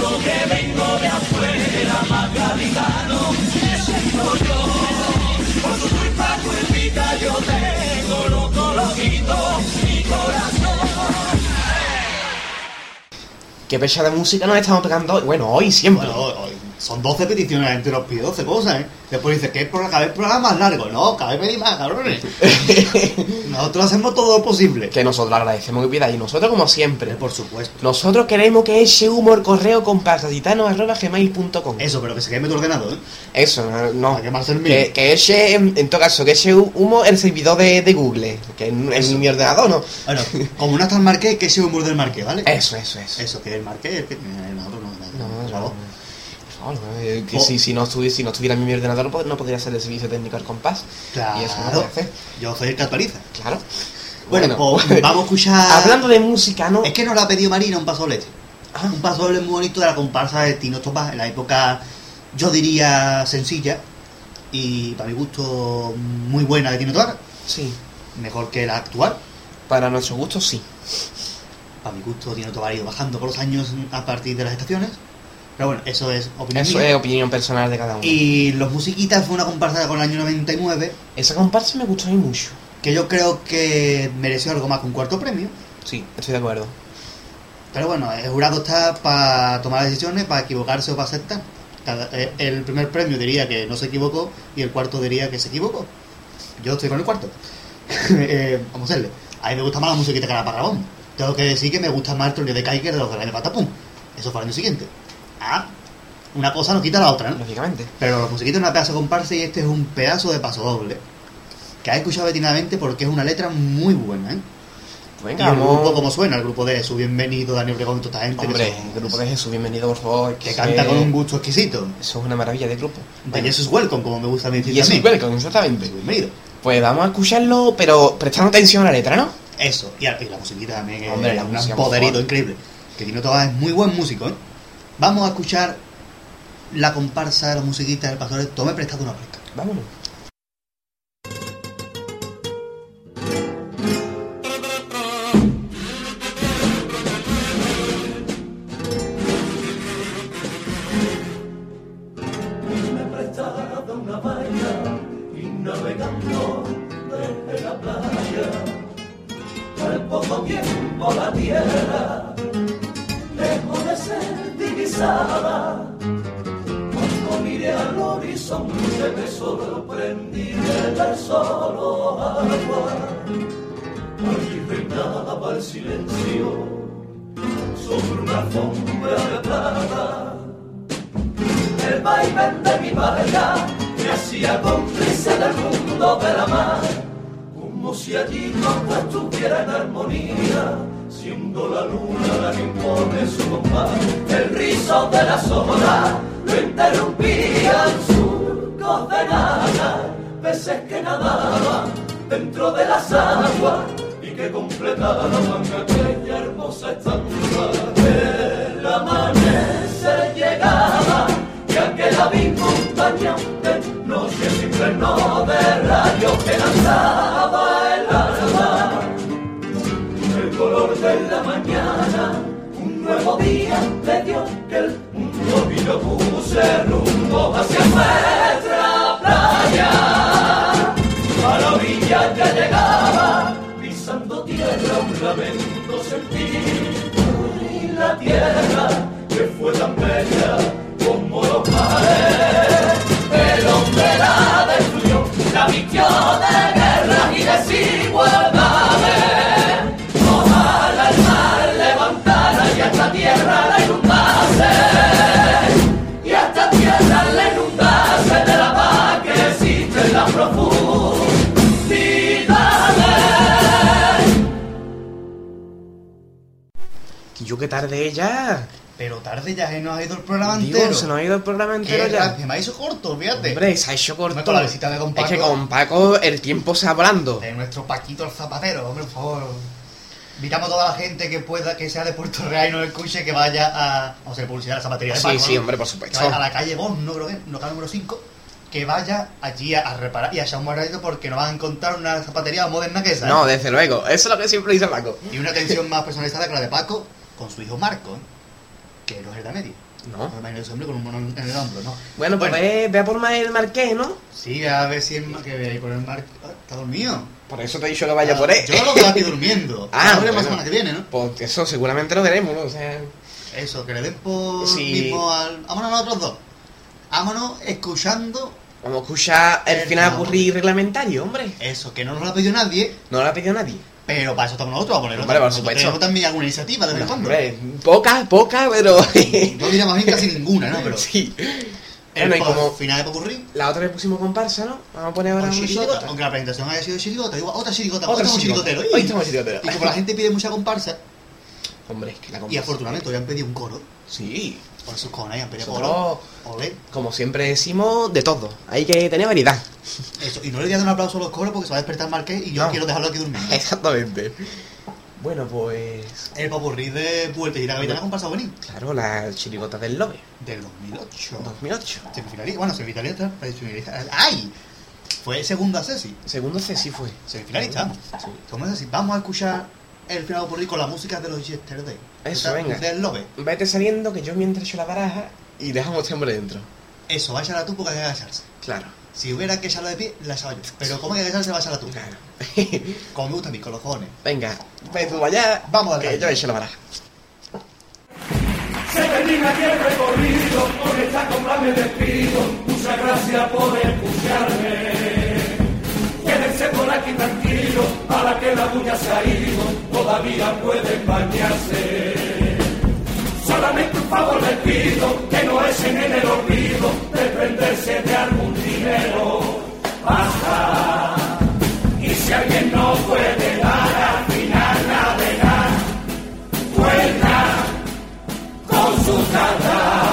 [SPEAKER 2] No sabiendo que vengo de afuera, gaditano, me siento yo. Por su culpa, culpita, yo tengo loco, loquito, mi corazón.
[SPEAKER 1] ¿Qué pecha de música nos estamos pegando hoy? Bueno, hoy siempre.
[SPEAKER 3] Bueno, hoy- hoy son 12 peticiones, la gente nos pide 12 cosas, ¿eh? Después dice que cada vez el programa más largo. No, cada vez pedís más, cabrones. Nosotros hacemos todo lo posible.
[SPEAKER 1] que nosotros agradecemos que pidáis. Nosotros, como siempre,
[SPEAKER 3] Por supuesto.
[SPEAKER 1] nosotros queremos que ese humor correo compartitano.gmail.com
[SPEAKER 3] Eso, pero que se queme tu ordenador, ¿eh?
[SPEAKER 1] Eso, no.
[SPEAKER 3] Para quemarse el mío.
[SPEAKER 1] Que, que ese, en, en todo caso, que ese humo el servidor de, de Google, que en, en mi ordenador, ¿no?
[SPEAKER 3] Bueno, como no está el marqués, que ese humor del marqués, ¿vale?
[SPEAKER 1] Eso, eso, eso.
[SPEAKER 3] Eso, que el marqués, el que... eh, Nosotros no,
[SPEAKER 1] No,
[SPEAKER 3] no,
[SPEAKER 1] no,
[SPEAKER 3] no,
[SPEAKER 1] no. Por eh, que
[SPEAKER 3] Oh.
[SPEAKER 1] si, si, no estuviera, si no estuviera mi ordenador no pod- no podría ser el servicio técnico al compás.
[SPEAKER 3] Claro,
[SPEAKER 1] Y eso no puede hacer.
[SPEAKER 3] yo soy el que actualiza.
[SPEAKER 1] Claro.
[SPEAKER 3] Bueno, pues vamos a escuchar...
[SPEAKER 1] Hablando de música, ¿no?
[SPEAKER 3] Es que nos lo ha pedido Marina un paso doble.
[SPEAKER 1] Ah.
[SPEAKER 3] Un paso doble muy bonito de la comparsa de Tino Topas en la época, yo diría, sencilla y para mi gusto muy buena de Tino Topas,
[SPEAKER 1] Sí.
[SPEAKER 3] mejor que la actual.
[SPEAKER 1] Para nuestro gusto, sí.
[SPEAKER 3] Para mi gusto Tino Topas ha ido bajando con los años a partir de las estaciones. Pero bueno, eso es opinión
[SPEAKER 1] Eso
[SPEAKER 3] mía.
[SPEAKER 1] es opinión personal de cada uno.
[SPEAKER 3] Y Los Musiquitas fue una comparsa con el año 99
[SPEAKER 1] Esa comparsa me gustó a mí mucho.
[SPEAKER 3] que yo creo que mereció algo más que un cuarto premio.
[SPEAKER 1] Sí, estoy de acuerdo.
[SPEAKER 3] Pero bueno, el jurado está para tomar decisiones, para equivocarse o para aceptar. Cada- eh, el primer premio diría que no se equivocó y el cuarto diría que se equivocó. Yo estoy con el cuarto. Eh, vamos a hacerle. A mí me gusta más la musiquita que la Parrabón. Tengo que decir que me gusta más el de Kaiker de los de Patapum. Eso fue el año siguiente. Ah, una cosa no quita la otra, ¿no?
[SPEAKER 1] Lógicamente.
[SPEAKER 3] Pero los musiquitos es una pedazo de comparsa y este es un pedazo de paso doble. Que ha escuchado detenidamente porque es una letra muy buena, ¿eh? Y
[SPEAKER 1] Venga,
[SPEAKER 3] el grupo, como suena, el grupo de Su Bienvenido, Daniel Obregón y toda esta gente. que
[SPEAKER 1] Hombre,
[SPEAKER 3] son-
[SPEAKER 1] el grupo de Jesús, bienvenido, por favor.
[SPEAKER 3] que canta con un gusto exquisito.
[SPEAKER 1] Eso es una maravilla de grupo.
[SPEAKER 3] De Jesus Welcome, como me gusta a mí decir
[SPEAKER 1] Y
[SPEAKER 3] también.
[SPEAKER 1] welcome, exactamente.
[SPEAKER 3] Bienvenido.
[SPEAKER 1] Pues vamos a escucharlo, pero prestando atención a la letra, ¿no?
[SPEAKER 3] Eso, y, a- y la musiquita también es
[SPEAKER 1] la
[SPEAKER 3] un
[SPEAKER 1] música,
[SPEAKER 3] poderito increíble. Que Tino Tobar es muy buen músico, ¿eh? Vamos a escuchar la comparsa de la musiquita del pastor. Tome prestado una fresca.
[SPEAKER 1] Vámonos.
[SPEAKER 2] Horizonte me sorprendí de ver solo agua. Allí reinaba el silencio sobre una alfombra de plata. El vaivén de mi barca me hacía cómplice del mundo de la mar, como si allí todo estuviera en armonía, siendo la luna la que impone su compás. El rizo de las olas lo interrumpían surcos de nada, peces que nadaban dentro de las aguas y que completaban aquella hermosa estampa. El amanecer llegaba y aquel abismo montaña de noche sin freno de rayos que lanzaba el alma. El color de la mañana, un nuevo día le dio que el yo puse rumbo hacia nuestra playa. A la orilla ya llegaba, pisando tierra un lamento sentí. La tierra que fue tan bella como los mares. El hombre la destruyó, la vistió de guerra y de
[SPEAKER 1] sigüe. Yo qué tarde ya.
[SPEAKER 3] Pero tarde ya se nos ha ido el programa
[SPEAKER 1] Digo,
[SPEAKER 3] entero.
[SPEAKER 1] se nos ha ido el programa
[SPEAKER 3] Qué
[SPEAKER 1] entero ya.
[SPEAKER 3] rápido, me ha hecho corto, fíjate.
[SPEAKER 1] Hombre, se ha hecho corto.
[SPEAKER 3] Hombre, con la visita de Don
[SPEAKER 1] Es que con Paco el tiempo se va volando.
[SPEAKER 3] De nuestro Paquito el Zapatero, hombre, por favor. Invitamos a toda la gente que pueda, que sea de Puerto Real y no escuche, que vaya a. Vamos a publicidad de la zapatería de
[SPEAKER 1] Sí,
[SPEAKER 3] Paco.
[SPEAKER 1] sí,
[SPEAKER 3] ¿no?
[SPEAKER 1] hombre, por
[SPEAKER 3] Que
[SPEAKER 1] supuesto.
[SPEAKER 3] vaya a la calle Bon, no creo que, local número 5, que vaya allí a, a reparar y a echar un ratito porque no van a encontrar una zapatería moderna que esa. ¿eh?
[SPEAKER 1] No, desde luego. Eso es lo que siempre dice Paco.
[SPEAKER 3] Y una atención más personalizada que la de Paco con su hijo Marco, que no es el de medio.
[SPEAKER 1] No.
[SPEAKER 3] No imagino ese hombre con un mono en el hombro, ¿no?
[SPEAKER 1] Bueno, pues ve, ve a por más el marqués, ¿no?
[SPEAKER 3] Sí, a ver si más que ve ahí por el Marco. Ah, está dormido.
[SPEAKER 1] Por eso te he dicho que vaya por él.
[SPEAKER 3] Yo lo veo aquí durmiendo.
[SPEAKER 1] Ah,
[SPEAKER 3] Ah, la
[SPEAKER 1] bueno.
[SPEAKER 3] semana que viene, ¿no?
[SPEAKER 1] Pues eso seguramente lo veremos, ¿no? O sea,
[SPEAKER 3] Eso, que le den por
[SPEAKER 1] Sí.
[SPEAKER 3] mismo al. Vámonos nosotros dos. Vámonos escuchando
[SPEAKER 1] vamos a escuchar el
[SPEAKER 3] El
[SPEAKER 1] final
[SPEAKER 3] final.
[SPEAKER 1] aburrido reglamentario, hombre.
[SPEAKER 3] eso, que no nos lo ha pedido nadie,
[SPEAKER 1] No lo ha pedido nadie.
[SPEAKER 3] Pero para eso estamos nosotros, a ponerlo.
[SPEAKER 1] Hombre, por supuesto.
[SPEAKER 3] También alguna iniciativa de vez en
[SPEAKER 1] No,
[SPEAKER 3] cuando.
[SPEAKER 1] hombre, poca, poca, pero...
[SPEAKER 3] Yo diría más bien casi ninguna, ¿no? Pero
[SPEAKER 1] sí.
[SPEAKER 3] el
[SPEAKER 1] Bueno, y como
[SPEAKER 3] final de Popurrí,
[SPEAKER 1] la otra le pusimos comparsa, ¿no? Vamos a poner ahora una
[SPEAKER 3] chirigota, aunque la presentación haya sido chirigota, digo, otra chirigota,
[SPEAKER 1] Otra
[SPEAKER 3] otra
[SPEAKER 1] chirigota.
[SPEAKER 3] chirigoteros.
[SPEAKER 1] Hoy
[SPEAKER 3] Y-
[SPEAKER 1] estamos.
[SPEAKER 3] Y como la gente pide mucha comparsa,
[SPEAKER 1] Hombre, es que la
[SPEAKER 3] y
[SPEAKER 1] comparsa...
[SPEAKER 3] afortunadamente hoy han pedido un coro,
[SPEAKER 1] Sí.
[SPEAKER 3] Por sus cojones han coro.
[SPEAKER 1] Nosotros, como siempre decimos, de todo. Hay que tener variedad.
[SPEAKER 3] Eso, y no le dar un aplauso a los coros porque se va a despertar Marqués y yo
[SPEAKER 1] No.
[SPEAKER 3] quiero dejarlo aquí durmiendo.
[SPEAKER 1] Exactamente. Bueno, pues...
[SPEAKER 3] El popurrí de Puerto y la Capitana comparsa venir
[SPEAKER 1] Claro, la chirigota del Lobe.
[SPEAKER 3] del 2008.
[SPEAKER 1] 2008.
[SPEAKER 3] Semifinalista, bueno, semifinalista. ¡Ay! Fue segunda Ceci.
[SPEAKER 1] Segundo C sí fue.
[SPEAKER 3] Semifinalista.
[SPEAKER 1] Sí.
[SPEAKER 3] Segunda Ceci. Vamos a escuchar el final popurrí con la música de los Yesterday.
[SPEAKER 1] Eso, venga.
[SPEAKER 3] Del Lobe.
[SPEAKER 1] Vete saliendo que yo mientras echo la baraja y dejamos este hombre dentro.
[SPEAKER 3] Eso, va a echarla tú porque hay que agacharse.
[SPEAKER 1] Claro.
[SPEAKER 3] Si hubiera que echarla de pie, la echaba yo. Pero como hay que agacharse, va a echarla tú.
[SPEAKER 1] Claro.
[SPEAKER 3] Como me gustan mis colofones.
[SPEAKER 1] Venga, ve tú allá.
[SPEAKER 3] Vamos al
[SPEAKER 1] que yo echo la baraja.
[SPEAKER 2] Se termina aquí el recorrido, con esta compra me despido. Muchas gracias por escucharme. Aquí para que la bulla se ha ido, todavía pueden bañarse. Solamente un favor les pido, que no echen en el olvido de prenderse de algún dinero. Basta. Y si alguien no puede dar al final navegar, cuenta con su tata.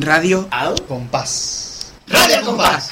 [SPEAKER 1] Radio
[SPEAKER 3] Al compás.
[SPEAKER 1] Radio Compás.